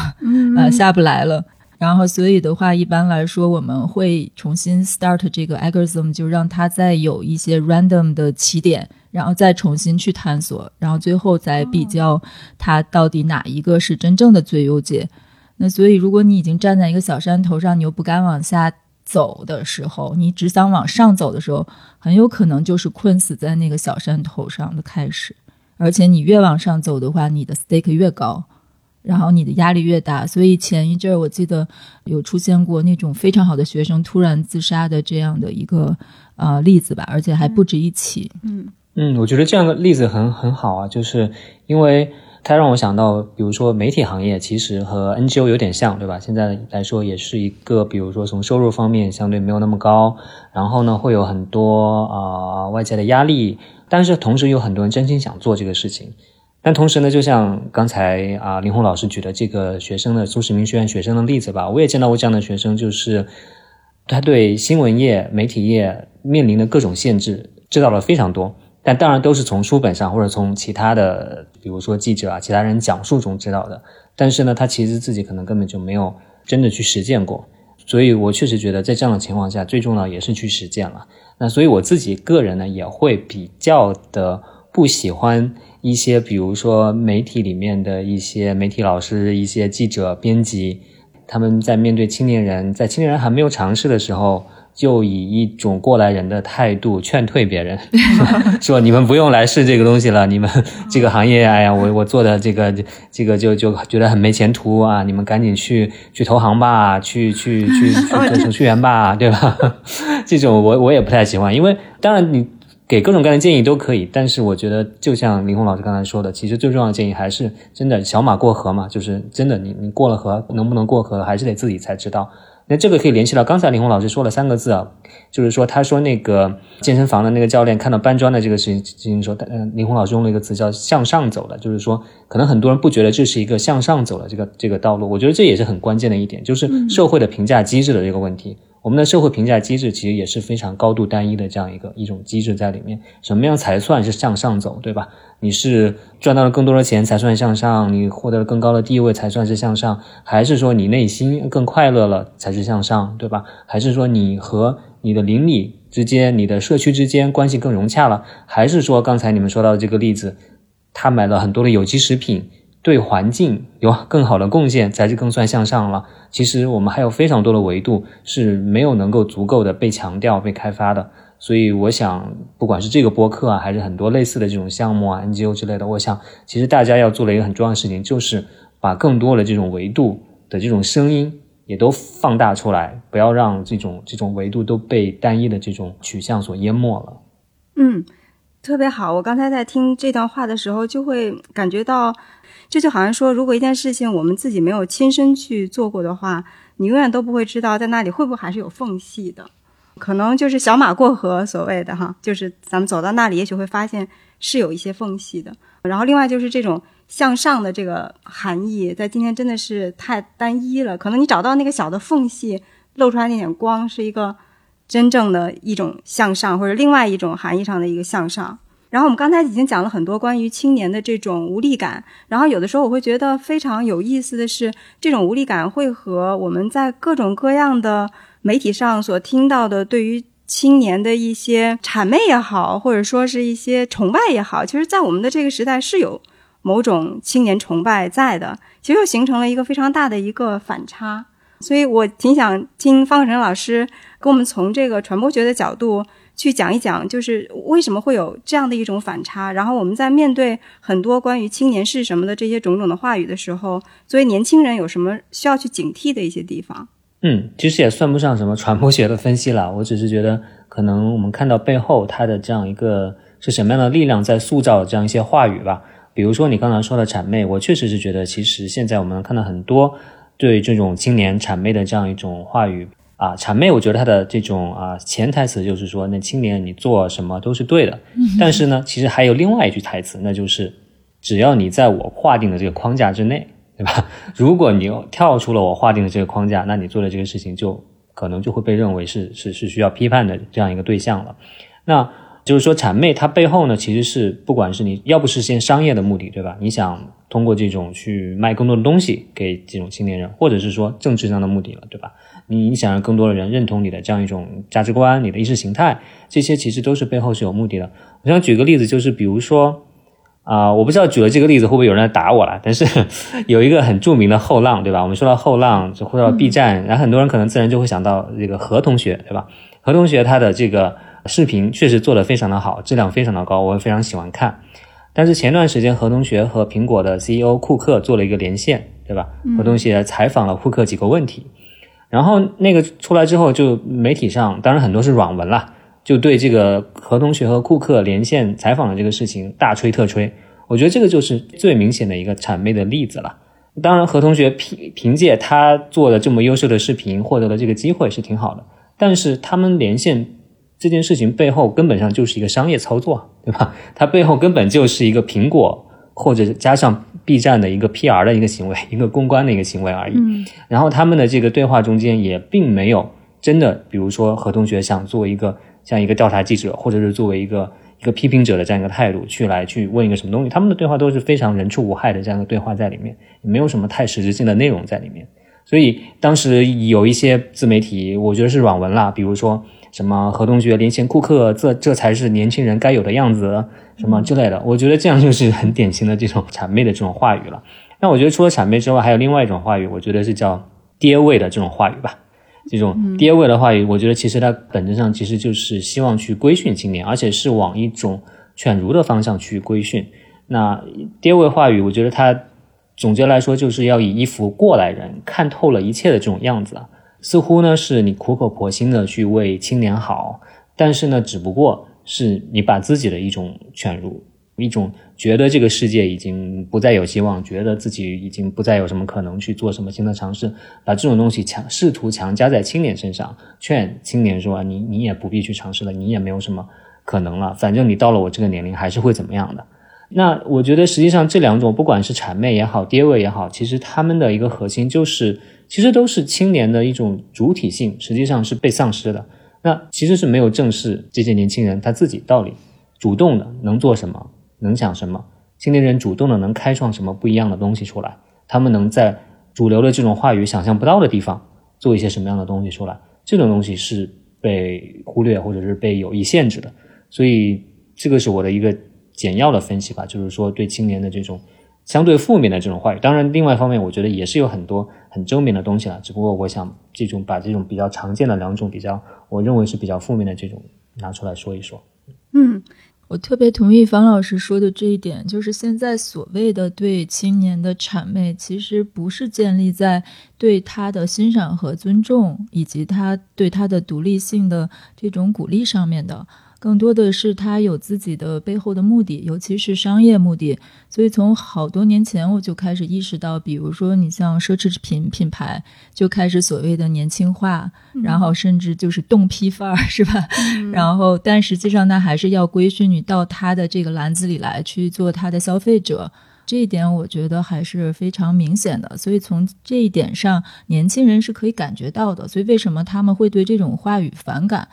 啊，下不来了。然后，所以的话，一般来说，我们会重新 start 这个 algorithm，就让它再有一些 random 的起点，然后再重新去探索，然后最后再比较它到底哪一个是真正的最优解。那所以，如果你已经站在一个小山头上，你又不敢往下走的时候，你只想往上走的时候，很有可能就是困死在那个小山头上的开始。而且你越往上走的话，你的 stake 越高，然后你的压力越大。所以前一阵儿我记得有出现过那种非常好的学生突然自杀的这样的一个呃例子吧，而且还不止一起。嗯嗯，我觉得这样的例子很很好啊，就是因为。它让我想到，比如说媒体行业其实和 NGO 有点像，对吧？现在来说也是一个，比如说从收入方面相对没有那么高，然后呢会有很多啊外界的压力，但是同时有很多人真心想做这个事情。但同时呢，就像刚才啊林红老师举的这个学生的苏世民学院学生的例子吧，我也见到过这样的学生，就是他对新闻业、媒体业面临的各种限制知道了非常多。但当然都是从书本上或者从其他的，比如说记者啊、其他人讲述中知道的。但是呢，他其实自己可能根本就没有真的去实践过。所以我确实觉得在这样的情况下，最重要也是去实践了。那所以我自己个人呢，也会比较的不喜欢一些，比如说媒体里面的一些媒体老师、一些记者、编辑，他们在面对青年人，在青年人还没有尝试的时候。就以一种过来人的态度劝退别人，*laughs* 说你们不用来试这个东西了，*laughs* 你们这个行业，哎呀，我我做的这个这个就就觉得很没前途啊，你们赶紧去去投行吧，去去去去做程序员吧，对吧？*laughs* 这种我我也不太喜欢，因为当然你给各种各样的建议都可以，但是我觉得就像林红老师刚才说的，其实最重要的建议还是真的小马过河嘛，就是真的你你过了河能不能过河，还是得自己才知道。那这个可以联系到刚才林红老师说了三个字啊，就是说他说那个健身房的那个教练看到搬砖的这个事情，事情说，嗯，林红老师用了一个词叫向上走的，就是说可能很多人不觉得这是一个向上走的这个这个道路，我觉得这也是很关键的一点，就是社会的评价机制的这个问题。我们的社会评价机制其实也是非常高度单一的这样一个一种机制在里面。什么样才算是向上走，对吧？你是赚到了更多的钱才算向上，你获得了更高的地位才算是向上，还是说你内心更快乐了才是向上，对吧？还是说你和你的邻里之间、你的社区之间关系更融洽了？还是说刚才你们说到的这个例子，他买了很多的有机食品？对环境有更好的贡献，才是更算向上了。其实我们还有非常多的维度是没有能够足够的被强调、被开发的。所以我想，不管是这个播客啊，还是很多类似的这种项目啊、NGO 之类的，我想，其实大家要做的一个很重要的事情，就是把更多的这种维度的这种声音也都放大出来，不要让这种这种维度都被单一的这种取向所淹没了。嗯，特别好。我刚才在听这段话的时候，就会感觉到。这就好像说，如果一件事情我们自己没有亲身去做过的话，你永远都不会知道在那里会不会还是有缝隙的，可能就是小马过河所谓的哈，就是咱们走到那里，也许会发现是有一些缝隙的。然后另外就是这种向上的这个含义，在今天真的是太单一了，可能你找到那个小的缝隙，露出来那点光，是一个真正的一种向上，或者另外一种含义上的一个向上。然后我们刚才已经讲了很多关于青年的这种无力感，然后有的时候我会觉得非常有意思的是，这种无力感会和我们在各种各样的媒体上所听到的对于青年的一些谄媚也好，或者说是一些崇拜也好，其实，在我们的这个时代是有某种青年崇拜在的，其实又形成了一个非常大的一个反差。所以我挺想听方可成老师跟我们从这个传播学的角度。去讲一讲，就是为什么会有这样的一种反差。然后我们在面对很多关于青年是什么的这些种种的话语的时候，作为年轻人有什么需要去警惕的一些地方？嗯，其实也算不上什么传播学的分析了。我只是觉得，可能我们看到背后它的这样一个是什么样的力量在塑造这样一些话语吧。比如说你刚才说的谄媚，我确实是觉得，其实现在我们看到很多对这种青年谄媚的这样一种话语。啊，谄媚，我觉得他的这种啊潜台词就是说，那青年你做什么都是对的。但是呢，其实还有另外一句台词，那就是只要你在我划定的这个框架之内，对吧？*laughs* 如果你跳出了我划定的这个框架，那你做的这个事情就可能就会被认为是是是需要批判的这样一个对象了。那就是说，谄媚它背后呢，其实是不管是你要不实现商业的目的，对吧？你想通过这种去卖更多的东西给这种青年人，或者是说政治上的目的了，对吧？你你想让更多的人认同你的这样一种价值观，你的意识形态，这些其实都是背后是有目的的。我想举个例子，就是比如说啊，我不知道举了这个例子会不会有人来打我了，但是 *laughs* 有一个很著名的后浪，对吧？我们说到后浪，就说到 B 站，然后很多人可能自然就会想到这个何同学，对吧？何同学他的这个视频确实做得非常的好，质量非常的高，我也非常喜欢看。但是前段时间何同学和苹果的 CEO 库克做了一个连线，对吧？何同学采访了库克几个问题。然后那个出来之后，就媒体上当然很多是软文了，就对这个何同学和库克连线采访的这个事情大吹特吹。我觉得这个就是最明显的一个谄媚的例子了。当然，何同学凭凭借他做的这么优秀的视频获得了这个机会是挺好的，但是他们连线这件事情背后根本上就是一个商业操作，对吧？它背后根本就是一个苹果或者加上。B 站的一个 PR 的一个行为，*laughs* 一个公关的一个行为而已。嗯，然后他们的这个对话中间也并没有真的，比如说何同学想做一个像一个调查记者，或者是作为一个一个批评者的这样一个态度去来去问一个什么东西。他们的对话都是非常人畜无害的这样的对话在里面，也没有什么太实质性的内容在里面。所以当时有一些自媒体，我觉得是软文啦，比如说什么“河东爵临贤库克”，这这才是年轻人该有的样子，什么之类的。我觉得这样就是很典型的这种谄媚的这种话语了。那我觉得除了谄媚之外，还有另外一种话语，我觉得是叫爹味的这种话语吧。这种爹味的话语，我觉得其实它本质上其实就是希望去规训青年，而且是往一种犬儒的方向去规训。那爹味话语，我觉得它总结来说就是要以一副过来人看透了一切的这种样子啊，似乎呢是你苦口婆心的去为青年好，但是呢，只不过是你把自己的一种犬儒，一种觉得这个世界已经不再有希望，觉得自己已经不再有什么可能去做什么新的尝试，把这种东西强试图强加在青年身上，劝青年说你你也不必去尝试了，你也没有什么可能了，反正你到了我这个年龄还是会怎么样的。那我觉得，实际上这两种，不管是谄媚也好，爹味也好，其实他们的一个核心就是，其实都是青年的一种主体性，实际上是被丧失的。那其实是没有正视这些年轻人他自己到底主动的能做什么，能想什么。青年人主动的能开创什么不一样的东西出来，他们能在主流的这种话语想象不到的地方做一些什么样的东西出来，这种东西是被忽略或者是被有意限制的。所以这个是我的一个。简要的分析吧，就是说对青年的这种相对负面的这种话语，当然另外一方面，我觉得也是有很多很正面的东西了。只不过我想这种把这种比较常见的两种比较，我认为是比较负面的这种拿出来说一说。嗯，我特别同意方老师说的这一点，就是现在所谓的对青年的谄媚，其实不是建立在对他的欣赏和尊重，以及他对他的独立性的这种鼓励上面的。更多的是他有自己的背后的目的，尤其是商业目的。所以从好多年前我就开始意识到，比如说你像奢侈品品牌就开始所谓的年轻化，然后甚至就是冻批范儿，是吧？*laughs* 然后但实际上呢，还是要规训你到他的这个篮子里来去做他的消费者。这一点我觉得还是非常明显的。所以从这一点上，年轻人是可以感觉到的。所以为什么他们会对这种话语反感？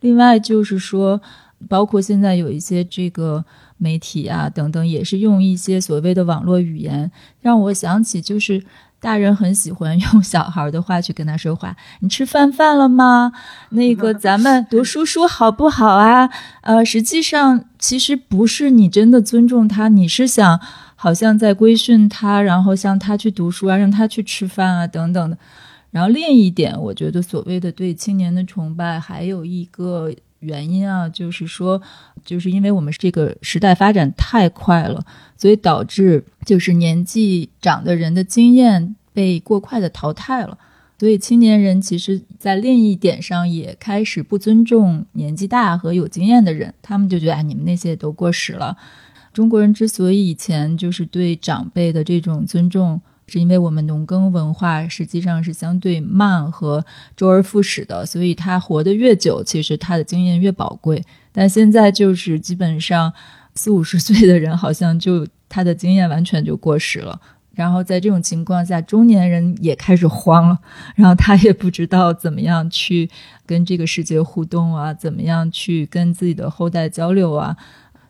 另外就是说，包括现在有一些这个媒体啊等等，也是用一些所谓的网络语言，让我想起就是大人很喜欢用小孩的话去跟他说话。你吃饭饭了吗？那个 *laughs* 咱们读书书好不好啊？呃，实际上其实不是你真的尊重他，你是想好像在规训他，然后向他去读书啊，让他去吃饭啊等等的。然后另一点，我觉得所谓的对青年的崇拜，还有一个原因啊，就是说，就是因为我们这个时代发展太快了，所以导致就是年纪长的人的经验被过快的淘汰了，所以青年人其实，在另一点上也开始不尊重年纪大和有经验的人，他们就觉得，哎，你们那些都过时了。中国人之所以以前就是对长辈的这种尊重。是因为我们农耕文化实际上是相对慢和周而复始的，所以他活得越久，其实他的经验越宝贵。但现在就是基本上四五十岁的人，好像就他的经验完全就过时了。然后在这种情况下，中年人也开始慌了，然后他也不知道怎么样去跟这个世界互动啊，怎么样去跟自己的后代交流啊。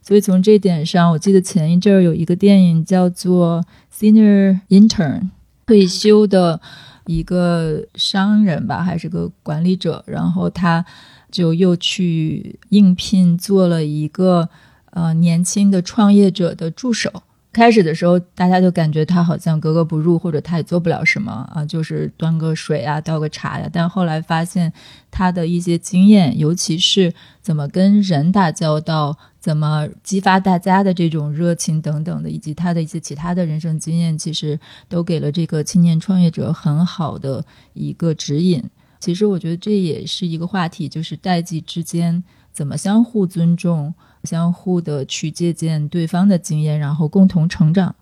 所以从这点上，我记得前一阵儿有一个电影叫做《Senior Intern》，退休的一个商人吧，还是个管理者，然后他就又去应聘做了一个呃年轻的创业者的助手。开始的时候，大家就感觉他好像格格不入，或者他也做不了什么啊，就是端个水啊，倒个茶呀。但后来发现他的一些经验，尤其是怎么跟人打交道，怎么激发大家的这种热情等等的，以及他的一些其他的人生经验，其实都给了这个青年创业者很好的一个指引。其实我觉得这也是一个话题，就是代际之间怎么相互尊重。相互的去借鉴对方的经验，然后共同成长。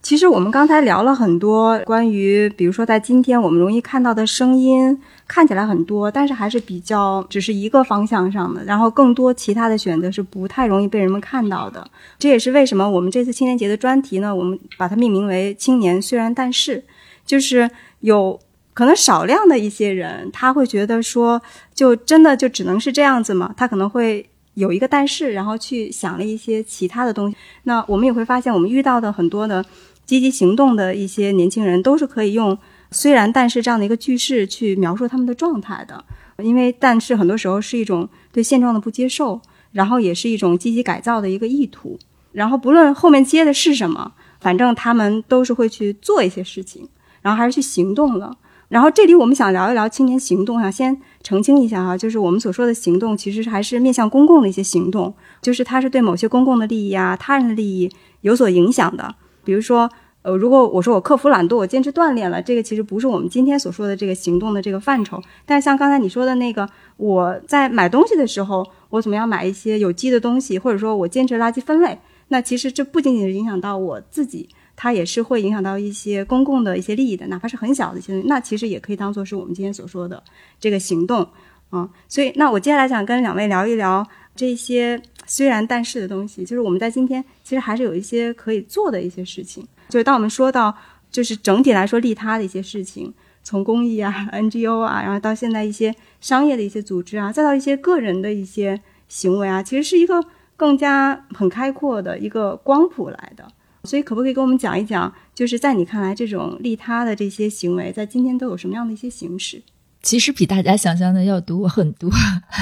其实我们刚才聊了很多关于，比如说在今天我们容易看到的声音，看起来很多，但是还是比较只是一个方向上的，然后更多其他的选择是不太容易被人们看到的。这也是为什么我们这次青年节的专题呢，我们把它命名为“青年虽然但是”，就是有可能少量的一些人，他会觉得说，就真的就只能是这样子吗？他可能会。有一个但是，然后去想了一些其他的东西。那我们也会发现，我们遇到的很多的积极行动的一些年轻人，都是可以用虽然但是这样的一个句式去描述他们的状态的，因为但是很多时候是一种对现状的不接受，然后也是一种积极改造的一个意图，然后不论后面接的是什么，反正他们都是会去做一些事情，然后还是去行动了。然后这里我们想聊一聊青年行动哈，先澄清一下哈，就是我们所说的行动，其实还是面向公共的一些行动，就是它是对某些公共的利益啊、他人的利益有所影响的。比如说，呃，如果我说我克服懒惰，我坚持锻炼了，这个其实不是我们今天所说的这个行动的这个范畴。但是像刚才你说的那个，我在买东西的时候，我怎么样买一些有机的东西，或者说我坚持垃圾分类，那其实这不仅仅是影响到我自己。它也是会影响到一些公共的一些利益的，哪怕是很小的一些东西，那其实也可以当做是我们今天所说的这个行动啊。所以，那我接下来想跟两位聊一聊这些虽然但是的东西，就是我们在今天其实还是有一些可以做的一些事情。就是当我们说到就是整体来说利他的一些事情，从公益啊、NGO 啊，然后到现在一些商业的一些组织啊，再到一些个人的一些行为啊，其实是一个更加很开阔的一个光谱来的。所以，可不可以跟我们讲一讲，就是在你看来，这种利他的这些行为，在今天都有什么样的一些形式？其实比大家想象的要多很多。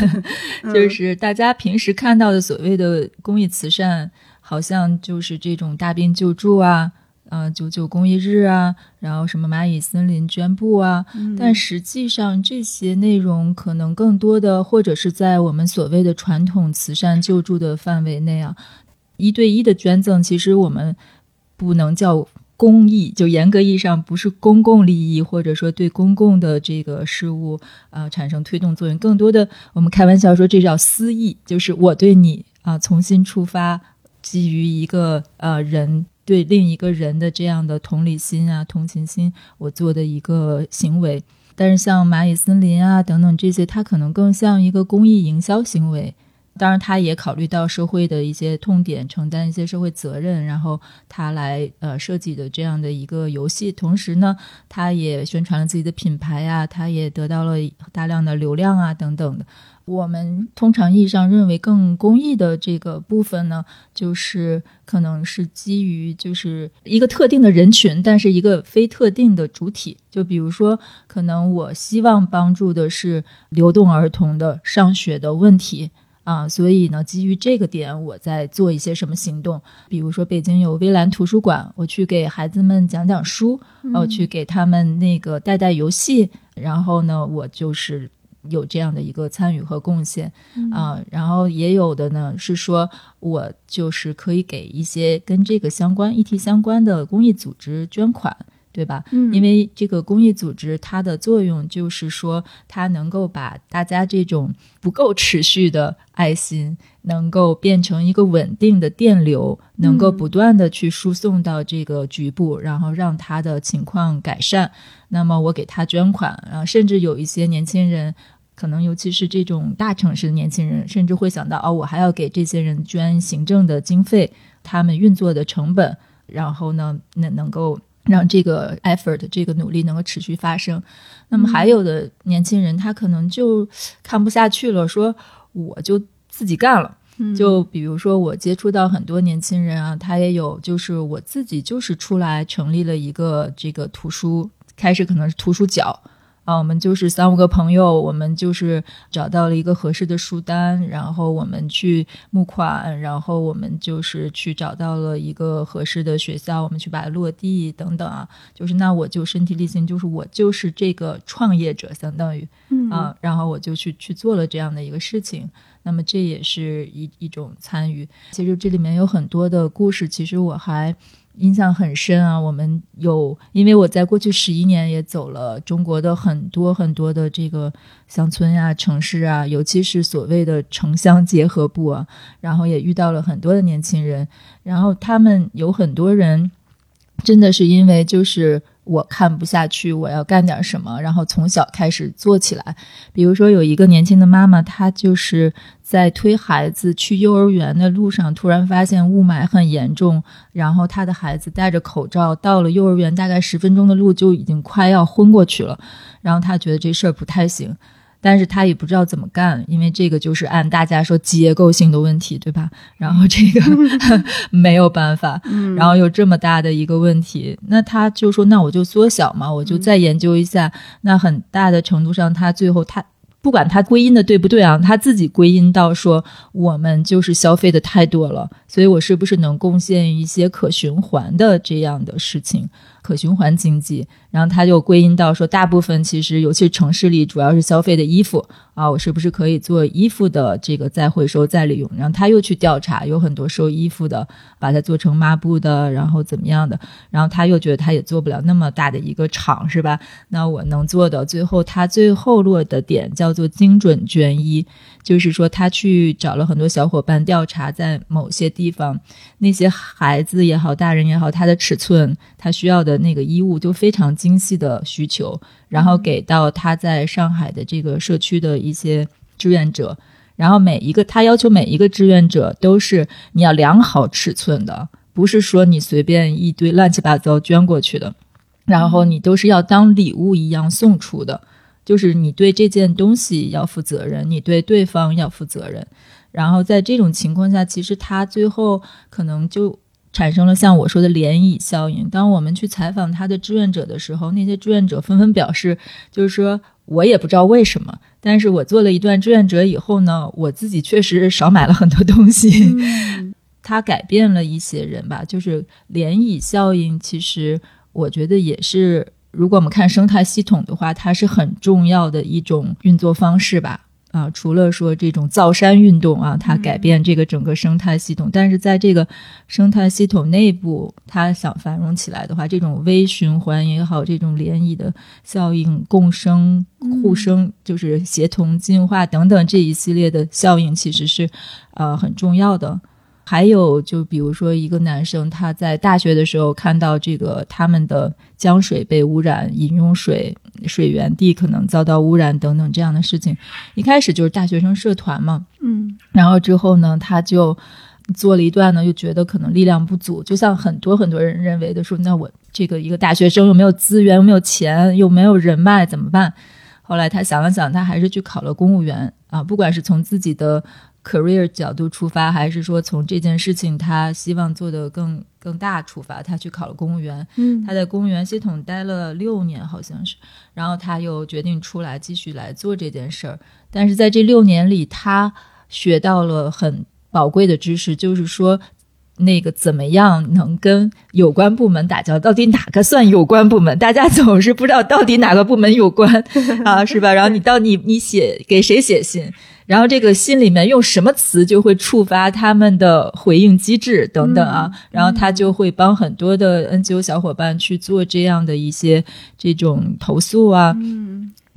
*laughs* 就是大家平时看到的所谓的公益慈善，好像就是这种大病救助啊，呃，九九公益日啊，然后什么蚂蚁森林捐布啊。但实际上，这些内容可能更多的，或者是在我们所谓的传统慈善救助的范围内啊。一对一的捐赠，其实我们不能叫公益，就严格意义上不是公共利益，或者说对公共的这个事物啊产生推动作用。更多的，我们开玩笑说这叫私益，就是我对你啊重新出发，基于一个呃人对另一个人的这样的同理心啊、同情心，我做的一个行为。但是像蚂蚁森林啊等等这些，它可能更像一个公益营销行为。当然，他也考虑到社会的一些痛点，承担一些社会责任，然后他来呃设计的这样的一个游戏。同时呢，他也宣传了自己的品牌啊，他也得到了大量的流量啊等等的。我们通常意义上认为更公益的这个部分呢，就是可能是基于就是一个特定的人群，但是一个非特定的主体。就比如说，可能我希望帮助的是流动儿童的上学的问题。啊，所以呢，基于这个点，我在做一些什么行动？比如说，北京有微蓝图书馆，我去给孩子们讲讲书，我去给他们那个带带游戏，然后呢，我就是有这样的一个参与和贡献啊。然后也有的呢，是说我就是可以给一些跟这个相关议题相关的公益组织捐款。对吧？嗯，因为这个公益组织它的作用就是说，它能够把大家这种不够持续的爱心，能够变成一个稳定的电流，能够不断的去输送到这个局部，然后让他的情况改善。那么我给他捐款啊，甚至有一些年轻人，可能尤其是这种大城市的年轻人，甚至会想到哦，我还要给这些人捐行政的经费，他们运作的成本，然后呢，那能够。让这个 effort 这个努力能够持续发生。那么还有的年轻人，他可能就看不下去了，说我就自己干了。就比如说我接触到很多年轻人啊，他也有就是我自己就是出来成立了一个这个图书，开始可能是图书角。啊，我们就是三五个朋友，我们就是找到了一个合适的书单，然后我们去募款，然后我们就是去找到了一个合适的学校，我们去把它落地等等啊。就是那我就身体力行，就是我就是这个创业者，相当于啊，然后我就去去做了这样的一个事情。那么这也是一一种参与。其实这里面有很多的故事，其实我还。印象很深啊！我们有，因为我在过去十一年也走了中国的很多很多的这个乡村呀、城市啊，尤其是所谓的城乡结合部啊，然后也遇到了很多的年轻人，然后他们有很多人真的是因为就是。我看不下去，我要干点什么，然后从小开始做起来。比如说，有一个年轻的妈妈，她就是在推孩子去幼儿园的路上，突然发现雾霾很严重，然后她的孩子戴着口罩到了幼儿园，大概十分钟的路就已经快要昏过去了。然后她觉得这事儿不太行，但是他也不知道怎么干，因为这个就是按大家说结构性的问题，对吧？然后这个 *laughs* 没有办法，然后有这么大的一个问题，那他就说，那我就缩小嘛，我就再研究一下。那很大的程度上，他最后他。不管他归因的对不对啊，他自己归因到说我们就是消费的太多了，所以我是不是能贡献一些可循环的这样的事情？可循环经济，然后他就归因到说，大部分其实，尤其是城市里，主要是消费的衣服啊，我是不是可以做衣服的这个再回收再利用？然后他又去调查，有很多收衣服的，把它做成抹布的，然后怎么样的？然后他又觉得他也做不了那么大的一个厂，是吧？那我能做的，最后他最后落的点叫做精准捐衣。就是说，他去找了很多小伙伴调查，在某些地方，那些孩子也好，大人也好，他的尺寸，他需要的那个衣物就非常精细的需求，然后给到他在上海的这个社区的一些志愿者，然后每一个他要求每一个志愿者都是你要量好尺寸的，不是说你随便一堆乱七八糟捐过去的，然后你都是要当礼物一样送出的。就是你对这件东西要负责任，你对对方要负责任。然后在这种情况下，其实他最后可能就产生了像我说的涟漪效应。当我们去采访他的志愿者的时候，那些志愿者纷纷表示，就是说我也不知道为什么，但是我做了一段志愿者以后呢，我自己确实少买了很多东西。*laughs* 他改变了一些人吧，就是涟漪效应。其实我觉得也是。如果我们看生态系统的话，它是很重要的一种运作方式吧？啊，除了说这种造山运动啊，它改变这个整个生态系统，但是在这个生态系统内部，它想繁荣起来的话，这种微循环也好，这种涟漪的效应、共生、互生，就是协同进化等等这一系列的效应，其实是呃很重要的。还有，就比如说一个男生，他在大学的时候看到这个他们的江水被污染，饮用水水源地可能遭到污染等等这样的事情。一开始就是大学生社团嘛，嗯，然后之后呢，他就做了一段呢，又觉得可能力量不足，就像很多很多人认为的说，那我这个一个大学生又没有资源，又没有钱，又没有人脉，怎么办？后来他想了想，他还是去考了公务员啊，不管是从自己的。Career 角度出发，还是说从这件事情他希望做的更更大出发，他去考了公务员。嗯，他在公务员系统待了六年，好像是，然后他又决定出来继续来做这件事儿。但是在这六年里，他学到了很宝贵的知识，就是说那个怎么样能跟有关部门打交道，到底哪个算有关部门？大家总是不知道到底哪个部门有关啊，是吧？然后你到你你写给谁写信？然后这个心里面用什么词就会触发他们的回应机制等等啊，然后他就会帮很多的 NGO 小伙伴去做这样的一些这种投诉啊。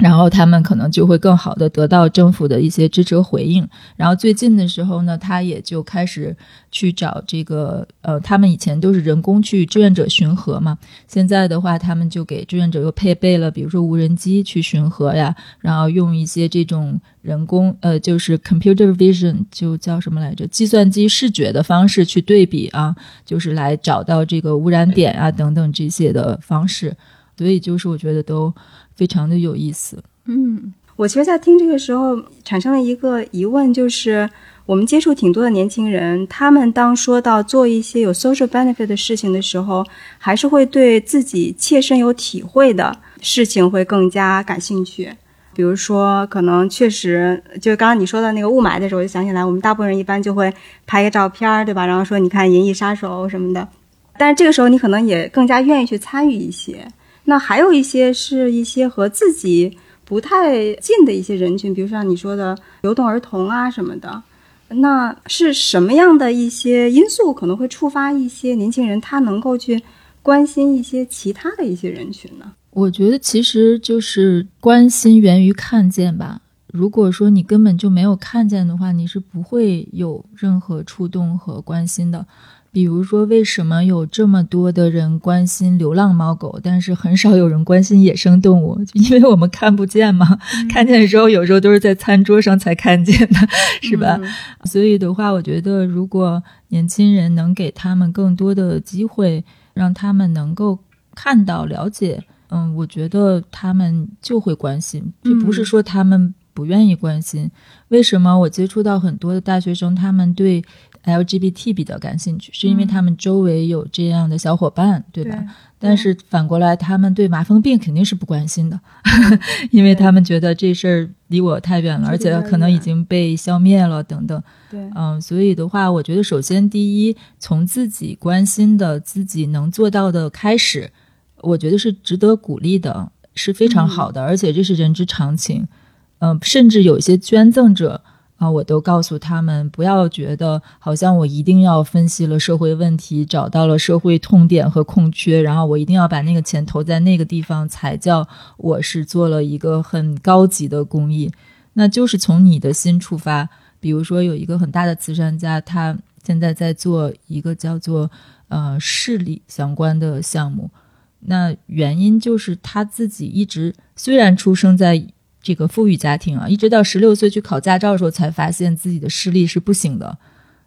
然后他们可能就会更好的得到政府的一些支持和回应。然后最近的时候呢，他也就开始去找这个呃，他们以前都是人工去志愿者巡河嘛，现在的话，他们就给志愿者又配备了，比如说无人机去巡河呀，然后用一些这种人工呃，就是 computer vision 就叫什么来着，计算机视觉的方式去对比啊，就是来找到这个污染点啊等等这些的方式。所以就是我觉得都。非常的有意思，嗯，我其实，在听这个时候产生了一个疑问，就是我们接触挺多的年轻人，他们当说到做一些有 social benefit 的事情的时候，还是会对自己切身有体会的事情会更加感兴趣。比如说，可能确实，就刚刚你说的那个雾霾的时候，我就想起来，我们大部分人一般就会拍个照片，对吧？然后说，你看《银翼杀手》什么的，但是这个时候，你可能也更加愿意去参与一些。那还有一些是一些和自己不太近的一些人群，比如像你说的流动儿童啊什么的，那是什么样的一些因素可能会触发一些年轻人他能够去关心一些其他的一些人群呢？我觉得其实就是关心源于看见吧。如果说你根本就没有看见的话，你是不会有任何触动和关心的。比如说，为什么有这么多的人关心流浪猫狗，但是很少有人关心野生动物？*laughs* 因为我们看不见嘛，看见的时候有时候都是在餐桌上才看见的，*laughs* 是吧？所以的话，我觉得如果年轻人能给他们更多的机会，让他们能够看到、了解，嗯，我觉得他们就会关心。这不是说他们不愿意关心。为什么我接触到很多的大学生，他们对 LGBT 比较感兴趣，是因为他们周围有这样的小伙伴，对吧？但是反过来，他们对麻风病肯定是不关心的，*laughs* 因为他们觉得这事儿离我太远了，而且可能已经被消灭了等等。对，嗯，所以的话，我觉得首先第一，从自己关心的、自己能做到的开始，我觉得是值得鼓励的，是非常好的，而且这是人之常情。嗯，甚至有一些捐赠者。啊，我都告诉他们不要觉得好像我一定要分析了社会问题，找到了社会痛点和空缺，然后我一定要把那个钱投在那个地方，才叫我是做了一个很高级的公益。那就是从你的心出发。比如说，有一个很大的慈善家，他现在在做一个叫做呃视力相关的项目。那原因就是他自己一直虽然出生在。这个富裕家庭啊，一直到十六岁去考驾照的时候，才发现自己的视力是不行的。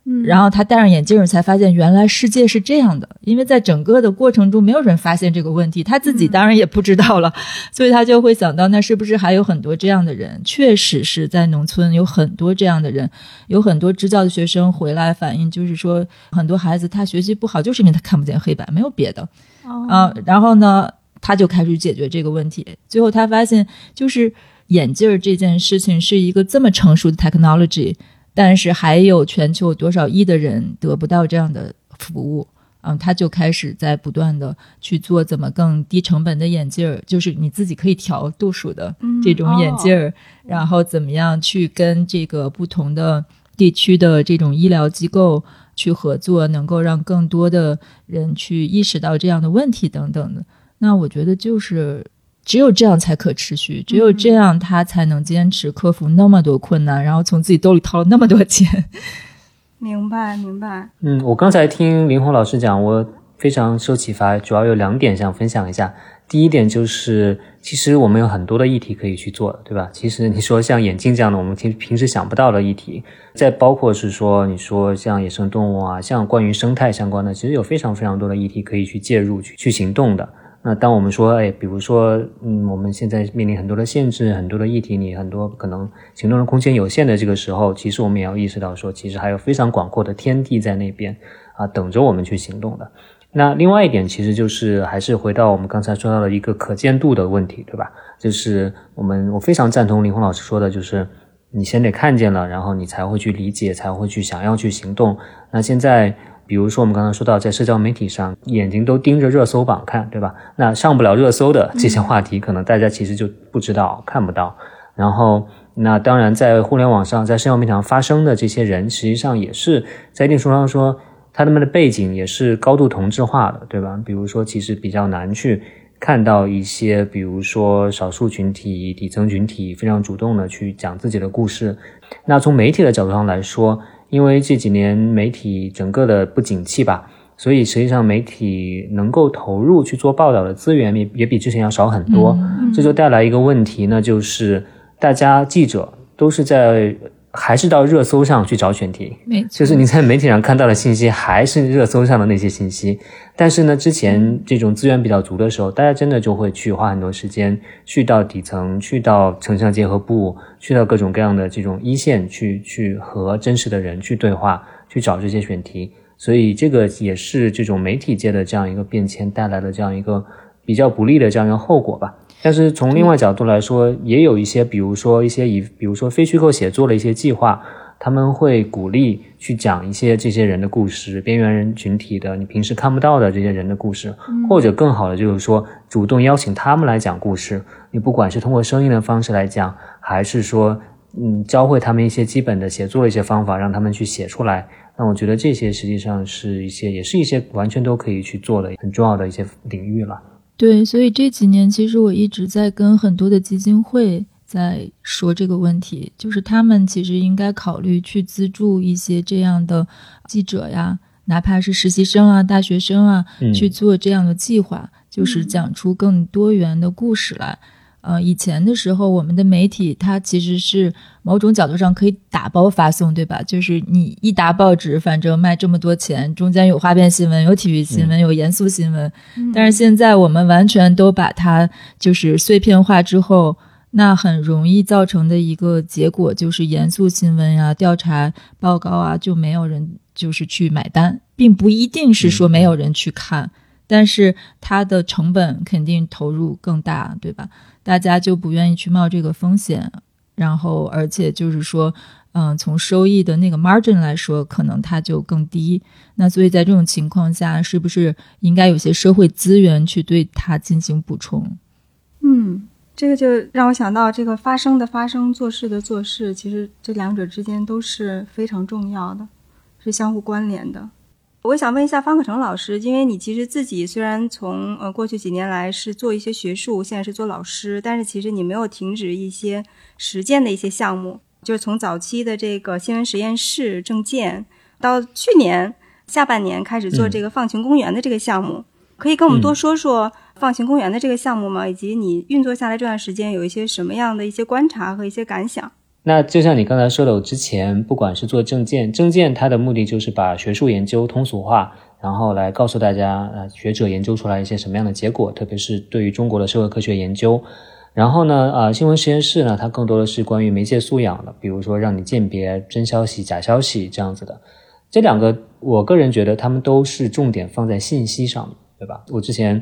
嗯，然后他戴上眼镜才发现原来世界是这样的。因为在整个的过程中，没有人发现这个问题，他自己当然也不知道了，*laughs* 所以他就会想到，那是不是还有很多这样的人？确实是在农村有很多这样的人，有很多支教的学生回来反映，就是说很多孩子他学习不好，就是因为他看不见黑板，没有别的。哦，然后呢，他就开始解决这个问题，最后他发现就是。眼镜儿这件事情是一个这么成熟的 technology，但是还有全球多少亿的人得不到这样的服务？嗯，他就开始在不断的去做怎么更低成本的眼镜儿，就是你自己可以调度数的这种眼镜儿，然后怎么样去跟这个不同的地区的这种医疗机构去合作，能够让更多的人去意识到这样的问题等等的。那我觉得就是。只有这样才可持续，只有这样他才能坚持克服那么多困难，然后从自己兜里掏了那么多钱。*laughs* 明白，明白。嗯，我刚才听林红老师讲，我非常受启发，主要有两点想分享一下。第一点就是，其实我们有很多的议题可以去做，对吧？其实你说像眼镜这样的，我们平平时想不到的议题，再包括是说，你说像野生动物啊，像关于生态相关的，其实有非常非常多的议题可以去介入、去去行动的。那当我们说，哎，比如说，嗯，我们现在面临很多的限制，很多的议题，你很多可能行动的空间有限的这个时候，其实我们也要意识到，说其实还有非常广阔的天地在那边啊，等着我们去行动的。那另外一点，其实就是还是回到我们刚才说到的一个可见度的问题，对吧？就是我们我非常赞同林红老师说的，就是你先得看见了，然后你才会去理解，才会去想要去行动。那现在。比如说，我们刚才说到，在社交媒体上，眼睛都盯着热搜榜看，对吧？那上不了热搜的这些话题，可能大家其实就不知道、看不到。然后，那当然，在互联网上，在社交媒体上发生的这些人，实际上也是在一定程度上说，他们的背景也是高度同质化的，对吧？比如说，其实比较难去看到一些，比如说少数群体、底层群体非常主动的去讲自己的故事。那从媒体的角度上来说，因为这几年媒体整个的不景气吧，所以实际上媒体能够投入去做报道的资源也也比之前要少很多，这就带来一个问题呢，就是大家记者都是在。还是到热搜上去找选题，就是你在媒体上看到的信息还是热搜上的那些信息。但是呢，之前这种资源比较足的时候，大家真的就会去花很多时间去到底层，去到城乡结合部，去到各种各样的这种一线去去和真实的人去对话，去找这些选题。所以这个也是这种媒体界的这样一个变迁带来的这样一个比较不利的这样一个后果吧。但是从另外角度来说，也有一些，比如说一些以，比如说非虚构写作的一些计划，他们会鼓励去讲一些这些人的故事，边缘人群体的，你平时看不到的这些人的故事，或者更好的就是说，主动邀请他们来讲故事。你不管是通过声音的方式来讲，还是说，嗯，教会他们一些基本的写作的一些方法，让他们去写出来。那我觉得这些实际上是一些，也是一些完全都可以去做的很重要的一些领域了。对，所以这几年其实我一直在跟很多的基金会在说这个问题，就是他们其实应该考虑去资助一些这样的记者呀，哪怕是实习生啊、大学生啊，去做这样的计划，就是讲出更多元的故事来。呃，以前的时候，我们的媒体它其实是某种角度上可以打包发送，对吧？就是你一沓报纸，反正卖这么多钱，中间有花边新闻，有体育新闻，有严肃新闻。但是现在我们完全都把它就是碎片化之后，那很容易造成的一个结果就是严肃新闻呀、调查报告啊，就没有人就是去买单，并不一定是说没有人去看，但是它的成本肯定投入更大，对吧？大家就不愿意去冒这个风险，然后而且就是说，嗯，从收益的那个 margin 来说，可能它就更低。那所以在这种情况下，是不是应该有些社会资源去对它进行补充？嗯。这个就让我想到，这个发生的发生，做事的做事，其实这两者之间都是非常重要的，是相互关联的。我想问一下方可成老师，因为你其实自己虽然从呃过去几年来是做一些学术，现在是做老师，但是其实你没有停止一些实践的一些项目，就是从早期的这个新闻实验室证件，到去年下半年开始做这个放晴公园的这个项目，可以跟我们多说说。放晴公园的这个项目吗？以及你运作下来这段时间有一些什么样的一些观察和一些感想？那就像你刚才说的，我之前不管是做证件，证件它的目的就是把学术研究通俗化，然后来告诉大家，呃，学者研究出来一些什么样的结果，特别是对于中国的社会科学研究。然后呢，呃，新闻实验室呢，它更多的是关于媒介素养的，比如说让你鉴别真消息、假消息这样子的。这两个，我个人觉得他们都是重点放在信息上面，对吧？我之前。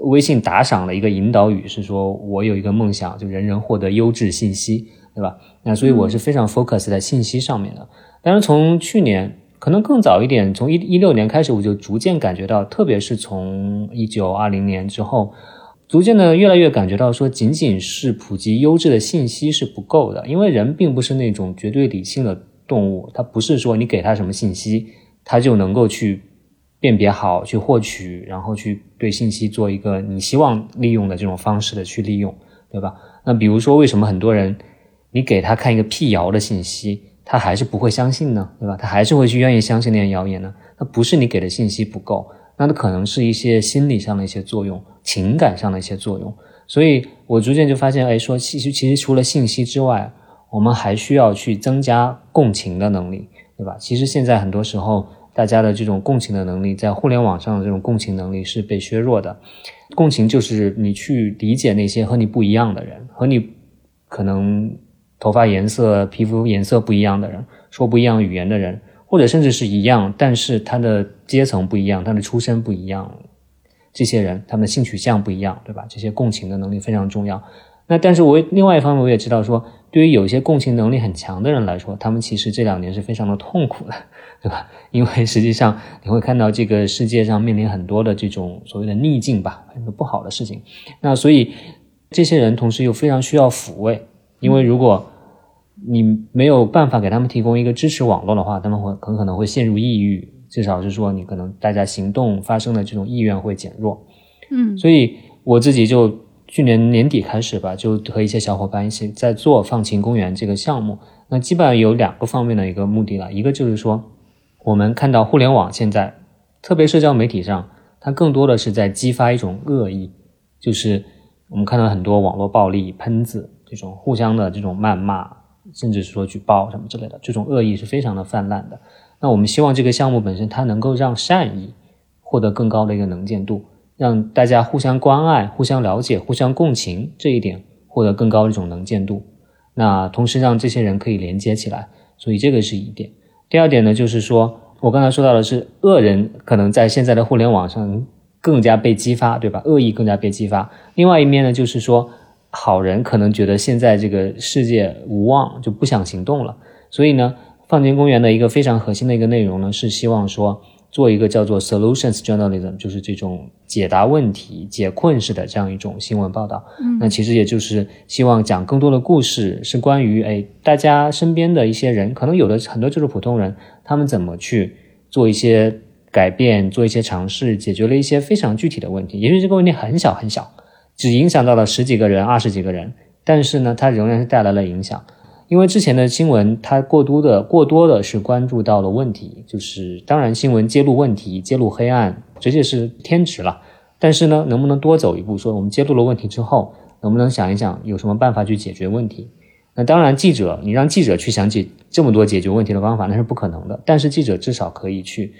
微信打赏了一个引导语，是说我有一个梦想，就人人获得优质信息，对吧？那所以我是非常 focus 在信息上面的。但是从去年，可能更早一点，从一一六年开始，我就逐渐感觉到，特别是从一九二零年之后，逐渐的越来越感觉到，说仅仅是普及优质的信息是不够的，因为人并不是那种绝对理性的动物，它不是说你给他什么信息，他就能够去。辨别好，去获取，然后去对信息做一个你希望利用的这种方式的去利用，对吧？那比如说，为什么很多人你给他看一个辟谣的信息，他还是不会相信呢？对吧？他还是会去愿意相信那些谣言呢？那不是你给的信息不够，那它可能是一些心理上的一些作用，情感上的一些作用。所以我逐渐就发现，哎，说其实其实除了信息之外，我们还需要去增加共情的能力，对吧？其实现在很多时候。大家的这种共情的能力，在互联网上的这种共情能力是被削弱的。共情就是你去理解那些和你不一样的人，和你可能头发颜色、皮肤颜色不一样的人，说不一样语言的人，或者甚至是一样，但是他的阶层不一样，他的出身不一样，这些人他们的性取向不一样，对吧？这些共情的能力非常重要。那但是我另外一方面我也知道说，对于有一些共情能力很强的人来说，他们其实这两年是非常的痛苦的。*laughs* 对吧？因为实际上你会看到这个世界上面临很多的这种所谓的逆境吧，很多不好的事情。那所以这些人同时又非常需要抚慰，因为如果你没有办法给他们提供一个支持网络的话，他们会很可能会陷入抑郁，至少是说你可能大家行动发生的这种意愿会减弱。嗯，所以我自己就去年年底开始吧，就和一些小伙伴一起在做放晴公园这个项目。那基本上有两个方面的一个目的了，一个就是说。我们看到互联网现在，特别社交媒体上，它更多的是在激发一种恶意，就是我们看到很多网络暴力、喷子这种互相的这种谩骂，甚至是说举报什么之类的，这种恶意是非常的泛滥的。那我们希望这个项目本身它能够让善意获得更高的一个能见度，让大家互相关爱、互相了解、互相共情这一点获得更高的一种能见度。那同时让这些人可以连接起来，所以这个是一点。第二点呢，就是说我刚才说到的是恶人可能在现在的互联网上更加被激发，对吧？恶意更加被激发。另外一面呢，就是说好人可能觉得现在这个世界无望，就不想行动了。所以呢，放晴公园的一个非常核心的一个内容呢，是希望说。做一个叫做 solutions journalism，就是这种解答问题、解困式的这样一种新闻报道。嗯，那其实也就是希望讲更多的故事，是关于哎大家身边的一些人，可能有的很多就是普通人，他们怎么去做一些改变、做一些尝试，解决了一些非常具体的问题。也许这个问题很小很小，只影响到了十几个人、二十几个人，但是呢，它仍然是带来了影响。因为之前的新闻，它过多的、过多的是关注到了问题，就是当然新闻揭露问题、揭露黑暗，这些是天职了。但是呢，能不能多走一步，说我们揭露了问题之后，能不能想一想有什么办法去解决问题？那当然，记者你让记者去想解这么多解决问题的方法，那是不可能的。但是记者至少可以去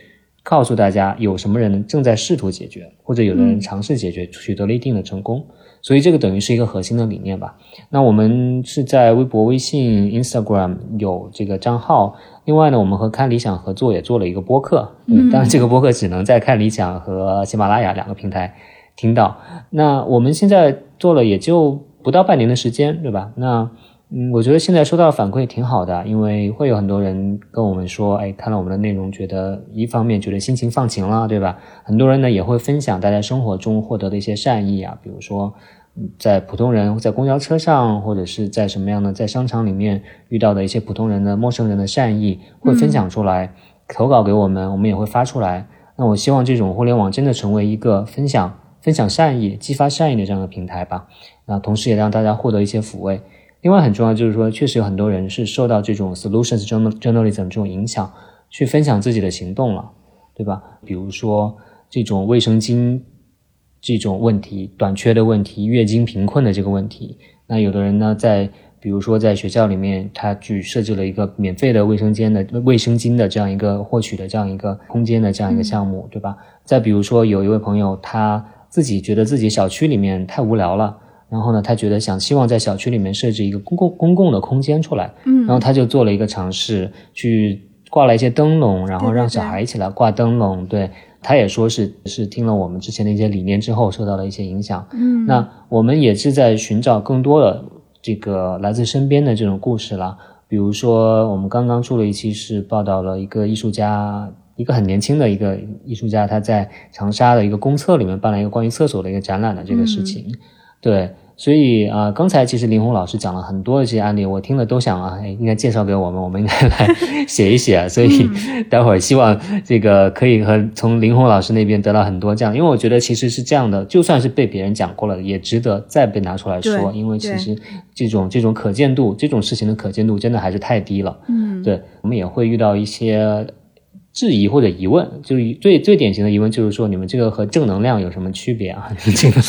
告诉大家，有什么人正在试图解决，或者有的人尝试解决，取得了一定的成功。所以这个等于是一个核心的理念吧。那我们是在微博、微信、Instagram 有这个账号，另外呢，我们和看理想合作也做了一个播客。嗯，当然这个播客只能在看理想和喜马拉雅两个平台听到。那我们现在做了也就不到半年的时间，对吧？那嗯，我觉得现在收到的反馈挺好的，因为会有很多人跟我们说，哎，看了我们的内容，觉得一方面觉得心情放晴了，对吧？很多人呢也会分享大家生活中获得的一些善意啊，比如说在普通人在公交车上，或者是在什么样的在商场里面遇到的一些普通人的陌生人的善意，会分享出来，投稿给我们，我们也会发出来。那我希望这种互联网真的成为一个分享分享善意、激发善意的这样的平台吧。那同时也让大家获得一些抚慰。另外很重要就是说，确实有很多人是受到这种 solutions journalism 这种影响，去分享自己的行动了，对吧？比如说这种卫生巾这种问题短缺的问题，月经贫困的这个问题，那有的人呢，在比如说在学校里面，他去设置了一个免费的卫生间的卫生巾的这样一个获取的这样一个空间的这样一个项目，对吧？再比如说有一位朋友，他自己觉得自己小区里面太无聊了。然后呢，他觉得想希望在小区里面设置一个公共公共的空间出来，嗯，然后他就做了一个尝试，去挂了一些灯笼，然后让小孩一起来挂灯笼。对，他也说是是听了我们之前的一些理念之后受到了一些影响。嗯，那我们也是在寻找更多的这个来自身边的这种故事了。比如说，我们刚刚出了一期是报道了一个艺术家，一个很年轻的一个艺术家，他在长沙的一个公厕里面办了一个关于厕所的一个展览的这个事情。对，所以啊，刚才其实林红老师讲了很多一些案例，我听了都想啊，应该介绍给我们，我们应该来写一写。所以 *laughs* 待会儿希望这个可以和从林红老师那边得到很多这样，因为我觉得其实是这样的，就算是被别人讲过了，也值得再被拿出来说，因为其实这种这种可见度，这种事情的可见度真的还是太低了。嗯，对我们也会遇到一些。质疑或者疑问，就是最最典型的疑问就是说，你们这个和正能量有什么区别啊？*laughs* 这个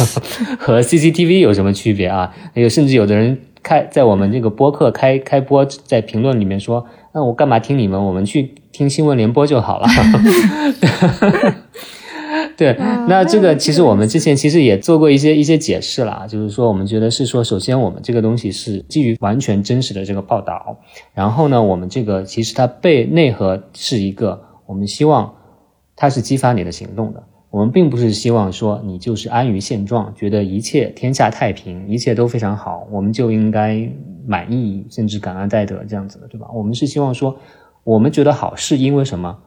和 CCTV 有什么区别啊？还有甚至有的人开在我们这个播客开开播，在评论里面说，那我干嘛听你们？我们去听新闻联播就好了。*laughs* 对，那这个其实我们之前其实也做过一些一些解释啦，就是说我们觉得是说，首先我们这个东西是基于完全真实的这个报道，然后呢，我们这个其实它被内核是一个。我们希望它是激发你的行动的。我们并不是希望说你就是安于现状，觉得一切天下太平，一切都非常好，我们就应该满意甚至感恩戴德这样子的，对吧？我们是希望说，我们觉得好是因为什么？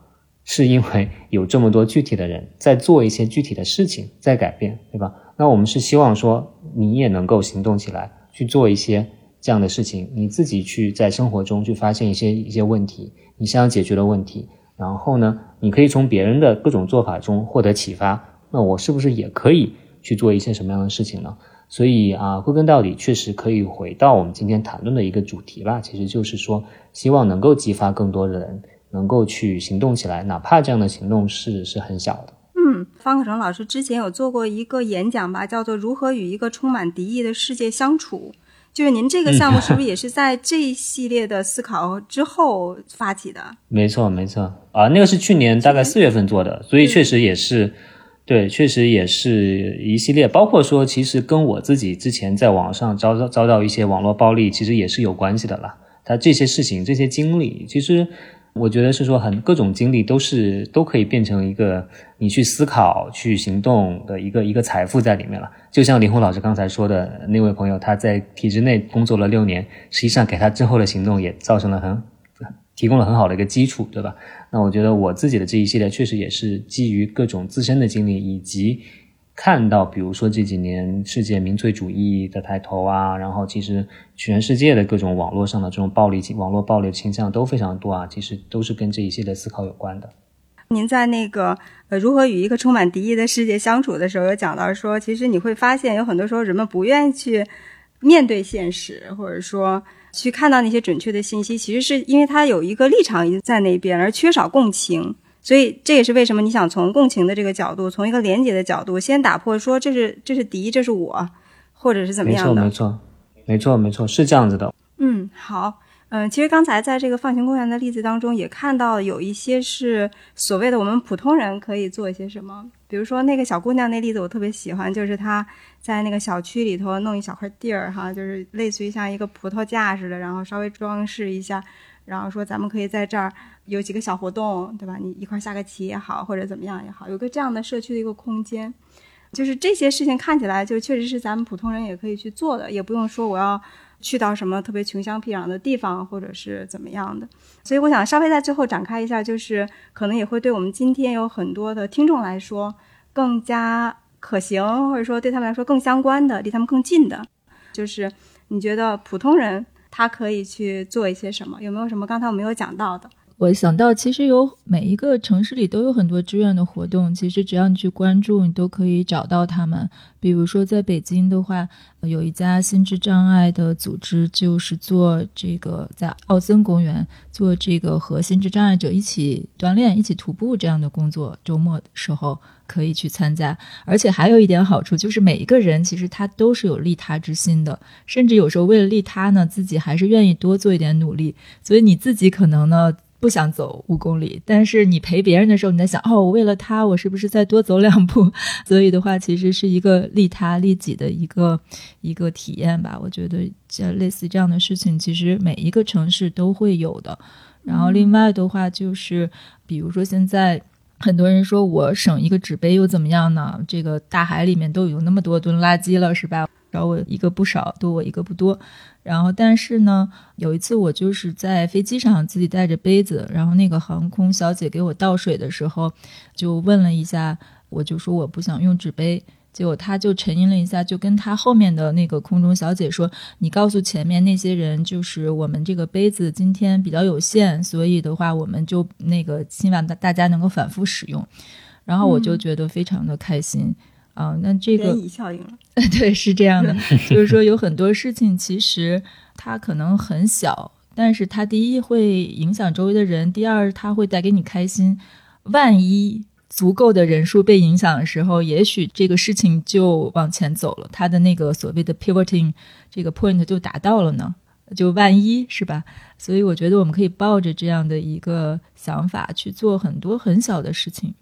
是因为有这么多具体的人在做一些具体的事情，在改变，对吧？那我们是希望说你也能够行动起来，去做一些这样的事情，你自己去在生活中去发现一些一些问题，你想要解决的问题。然后呢，你可以从别人的各种做法中获得启发。那我是不是也可以去做一些什么样的事情呢？所以啊，归根到底，确实可以回到我们今天谈论的一个主题吧。其实就是说，希望能够激发更多的人能够去行动起来，哪怕这样的行动是是很小的。嗯，方可成老师之前有做过一个演讲吧，叫做《如何与一个充满敌意的世界相处》。就是您这个项目是不是也是在这一系列的思考之后发起的？*laughs* 没错，没错啊，那个是去年大概四月份做的，所以确实也是，对，确实也是一系列，包括说其实跟我自己之前在网上遭遭遭到一些网络暴力，其实也是有关系的啦。他这些事情、这些经历，其实。我觉得是说，很各种经历都是都可以变成一个你去思考、去行动的一个一个财富在里面了。就像林红老师刚才说的那位朋友，他在体制内工作了六年，实际上给他之后的行动也造成了很提供了很好的一个基础，对吧？那我觉得我自己的这一系列确实也是基于各种自身的经历以及。看到，比如说这几年世界民粹主义的抬头啊，然后其实全世界的各种网络上的这种暴力、网络暴力倾向都非常多啊，其实都是跟这一系列思考有关的。您在那个呃如何与一个充满敌意的世界相处的时候，有讲到说，其实你会发现有很多时候人们不愿意去面对现实，或者说去看到那些准确的信息，其实是因为他有一个立场已经在那边，而缺少共情。所以这也是为什么你想从共情的这个角度，从一个连接的角度，先打破说这是这是敌，这是我，或者是怎么样的？没错，没错，没错，没错，是这样子的。嗯，好，嗯，其实刚才在这个放行公园的例子当中，也看到有一些是所谓的我们普通人可以做一些什么。比如说那个小姑娘那例子，我特别喜欢，就是她在那个小区里头弄一小块地儿，哈，就是类似于像一个葡萄架似的，然后稍微装饰一下，然后说咱们可以在这儿有几个小活动，对吧？你一块下个棋也好，或者怎么样也好，有个这样的社区的一个空间，就是这些事情看起来就确实是咱们普通人也可以去做的，也不用说我要去到什么特别穷乡僻壤的地方，或者是怎么样的。所以我想稍微在最后展开一下，就是可能也会对我们今天有很多的听众来说更加可行，或者说对他们来说更相关的、离他们更近的，就是你觉得普通人他可以去做一些什么？有没有什么刚才我没有讲到的？我想到，其实有每一个城市里都有很多志愿的活动，其实只要你去关注，你都可以找到他们。比如说在北京的话，有一家心智障碍的组织，就是做这个在奥森公园做这个和心智障碍者一起锻炼、一起徒步这样的工作。周末的时候可以去参加，而且还有一点好处就是每一个人其实他都是有利他之心的，甚至有时候为了利他呢，自己还是愿意多做一点努力。所以你自己可能呢。不想走五公里，但是你陪别人的时候，你在想哦，我为了他，我是不是再多走两步？所以的话，其实是一个利他利己的一个一个体验吧。我觉得像类似这样的事情，其实每一个城市都会有的。然后另外的话，就是比如说现在很多人说我省一个纸杯又怎么样呢？这个大海里面都有那么多吨垃圾了，是吧？少我一个不少，多我一个不多。然后，但是呢，有一次我就是在飞机上自己带着杯子，然后那个航空小姐给我倒水的时候，就问了一下，我就说我不想用纸杯，结果她就沉吟了一下，就跟她后面的那个空中小姐说：“你告诉前面那些人，就是我们这个杯子今天比较有限，所以的话，我们就那个希望大大家能够反复使用。”然后我就觉得非常的开心。啊，那这个效应了，*laughs* 对，是这样的，就是说有很多事情其实它可能很小，但是它第一会影响周围的人，第二它会带给你开心。万一足够的人数被影响的时候，也许这个事情就往前走了，它的那个所谓的 pivoting 这个 point 就达到了呢。就万一是吧？所以我觉得我们可以抱着这样的一个想法去做很多很小的事情。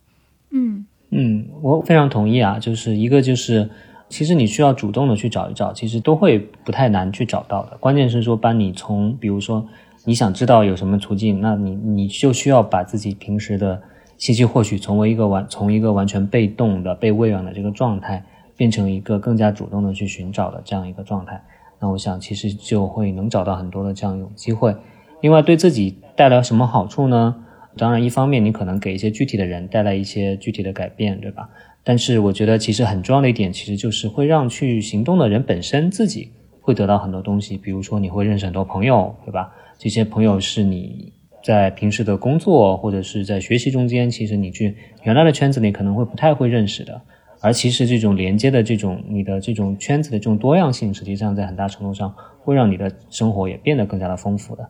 嗯。嗯，我非常同意啊，就是一个就是，其实你需要主动的去找一找，其实都会不太难去找到的。关键是说，把你从比如说你想知道有什么途径，那你你就需要把自己平时的信息获取从为一个完从一个完全被动的被喂养的这个状态，变成一个更加主动的去寻找的这样一个状态。那我想其实就会能找到很多的这样一种机会。另外，对自己带来什么好处呢？当然，一方面你可能给一些具体的人带来一些具体的改变，对吧？但是我觉得其实很重要的一点，其实就是会让去行动的人本身自己会得到很多东西。比如说，你会认识很多朋友，对吧？这些朋友是你在平时的工作或者是在学习中间，其实你去原来的圈子里可能会不太会认识的。而其实这种连接的这种你的这种圈子的这种多样性，实际上在很大程度上会让你的生活也变得更加的丰富的。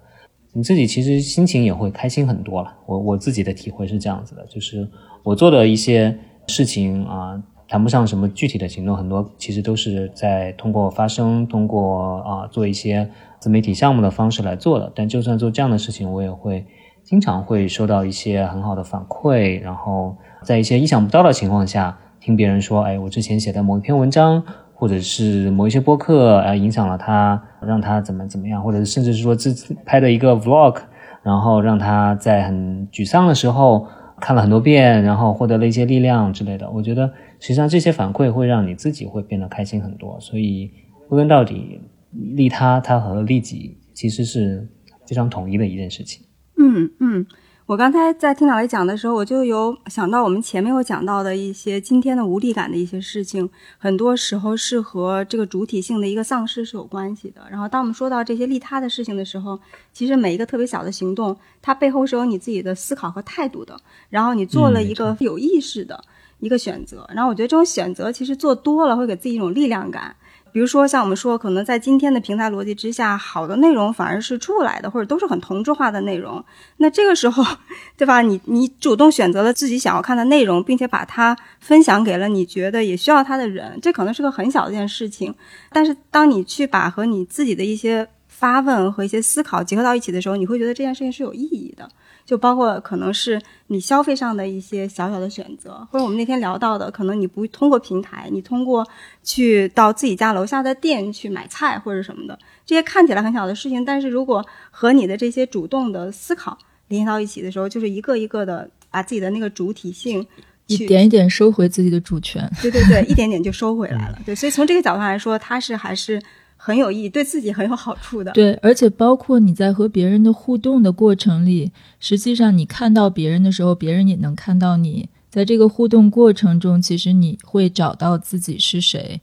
你自己其实心情也会开心很多了。我我自己的体会是这样子的，就是我做的一些事情啊，谈不上什么具体的行动，很多其实都是在通过发声，通过啊做一些自媒体项目的方式来做的。但就算做这样的事情，我也会经常会收到一些很好的反馈，然后在一些意想不到的情况下，听别人说，哎，我之前写的某一篇文章。或者是某一些播客啊影响了他，让他怎么怎么样，或者甚至是说自拍的一个 vlog，然后让他在很沮丧的时候看了很多遍，然后获得了一些力量之类的。我觉得实际上这些反馈会让你自己会变得开心很多。所以归根到底，利他他和利己其实是非常统一的一件事情。嗯嗯。我刚才在听老雷讲的时候，我就有想到我们前面有讲到的一些今天的无力感的一些事情，很多时候是和这个主体性的一个丧失是有关系的。然后，当我们说到这些利他的事情的时候，其实每一个特别小的行动，它背后是有你自己的思考和态度的。然后你做了一个有意识的一个选择，然后我觉得这种选择其实做多了会给自己一种力量感。比如说，像我们说，可能在今天的平台逻辑之下，好的内容反而是出不来的，或者都是很同质化的内容。那这个时候，对吧？你你主动选择了自己想要看的内容，并且把它分享给了你觉得也需要它的人，这可能是个很小的一件事情。但是，当你去把和你自己的一些发问和一些思考结合到一起的时候，你会觉得这件事情是有意义的。就包括可能是你消费上的一些小小的选择，或者我们那天聊到的，可能你不通过平台，你通过去到自己家楼下的店去买菜或者什么的，这些看起来很小的事情，但是如果和你的这些主动的思考联系到一起的时候，就是一个一个的把自己的那个主体性一点一点收回自己的主权。对对对，一点点就收回来了。对，所以从这个角度来说，它是还是。很有意义，对自己很有好处的。对，而且包括你在和别人的互动的过程里，实际上你看到别人的时候，别人也能看到你。在这个互动过程中，其实你会找到自己是谁，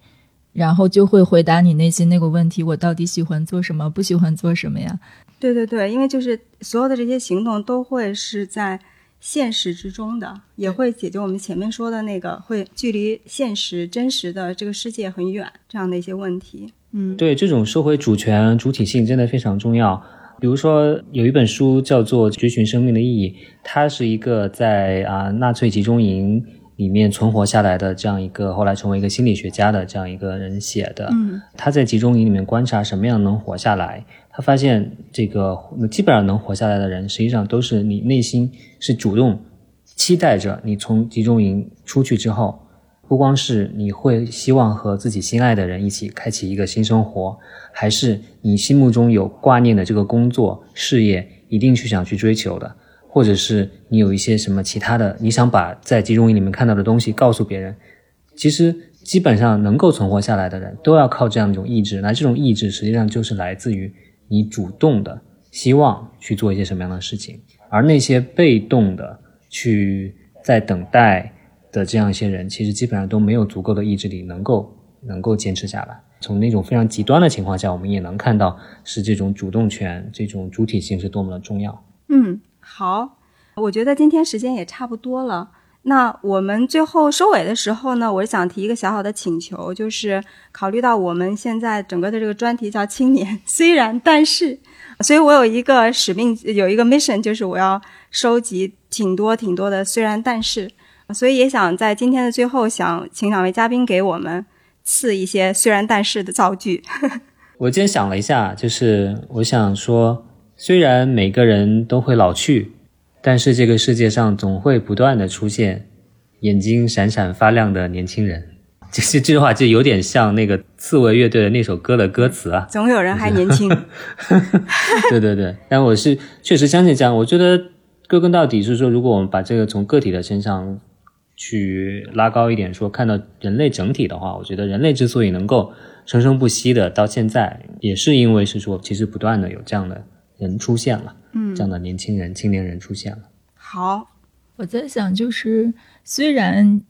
然后就会回答你内心那个问题：我到底喜欢做什么，不喜欢做什么呀？对对对，因为就是所有的这些行动都会是在现实之中的，也会解决我们前面说的那个会距离现实真实的这个世界很远这样的一些问题。嗯，对，这种社会主权、主体性真的非常重要。比如说，有一本书叫做《追寻生命的意义》，它是一个在啊纳粹集中营里面存活下来的这样一个，后来成为一个心理学家的这样一个人写的。嗯，他在集中营里面观察什么样能活下来，他发现这个基本上能活下来的人，实际上都是你内心是主动期待着你从集中营出去之后。不光是你会希望和自己心爱的人一起开启一个新生活，还是你心目中有挂念的这个工作事业，一定去想去追求的，或者是你有一些什么其他的，你想把在集中营里面看到的东西告诉别人。其实基本上能够存活下来的人都要靠这样一种意志，那这种意志实际上就是来自于你主动的希望去做一些什么样的事情，而那些被动的去在等待。的这样一些人，其实基本上都没有足够的意志力，能够能够坚持下来。从那种非常极端的情况下，我们也能看到是这种主动权、这种主体性是多么的重要。嗯，好，我觉得今天时间也差不多了。那我们最后收尾的时候呢，我想提一个小小的请求，就是考虑到我们现在整个的这个专题叫“青年”，虽然但是，所以我有一个使命，有一个 mission，就是我要收集挺多挺多的“虽然但是”。所以也想在今天的最后，想请两位嘉宾给我们赐一些“虽然但是”的造句。*laughs* 我今天想了一下，就是我想说，虽然每个人都会老去，但是这个世界上总会不断的出现眼睛闪闪发亮的年轻人。*laughs* 其实这句话就有点像那个刺猬乐队的那首歌的歌词啊。总有人还年轻。*laughs* 对对对，但我是确实相信这样。我觉得归根到底是说，如果我们把这个从个体的身上。去拉高一点说，看到人类整体的话，我觉得人类之所以能够生生不息的到现在，也是因为是说，其实不断的有这样的人出现了，嗯，这样的年轻人、青年人出现了。好，我在想，就是虽然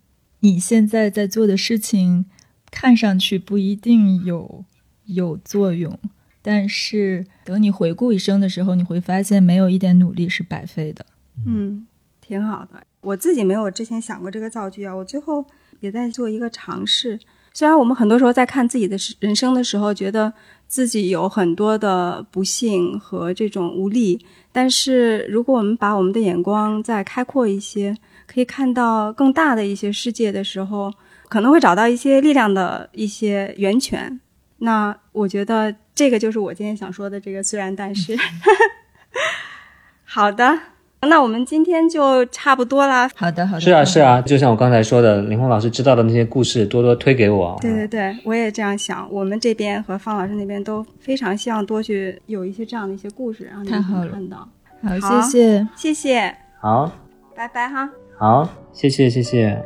你现在在做的事情看上去不一定有有作用，但是等你回顾一生的时候，你会发现没有一点努力是白费的。嗯，挺好的。我自己没有之前想过这个造句啊，我最后也在做一个尝试。虽然我们很多时候在看自己的人生的时候，觉得自己有很多的不幸和这种无力，但是如果我们把我们的眼光再开阔一些，可以看到更大的一些世界的时候，可能会找到一些力量的一些源泉。那我觉得这个就是我今天想说的这个虽然但是。*laughs* 好的。那我们今天就差不多啦。好的，好的。是啊，是啊，就像我刚才说的，林红老师知道的那些故事，多多推给我。对对对，我也这样想。我们这边和方老师那边都非常希望多去有一些这样的一些故事，让你们看到。好，谢谢，谢谢。好，拜拜哈。好，谢谢，谢谢。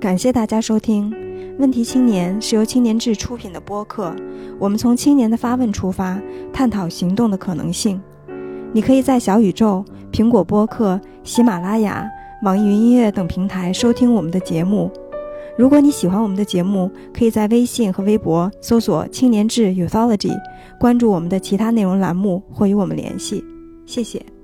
感谢大家收听《问题青年》，是由青年志出品的播客。我们从青年的发问出发，探讨行动的可能性。你可以在小宇宙、苹果播客、喜马拉雅、网易云音乐等平台收听我们的节目。如果你喜欢我们的节目，可以在微信和微博搜索“青年志 Youthology”，关注我们的其他内容栏目或与我们联系。谢谢。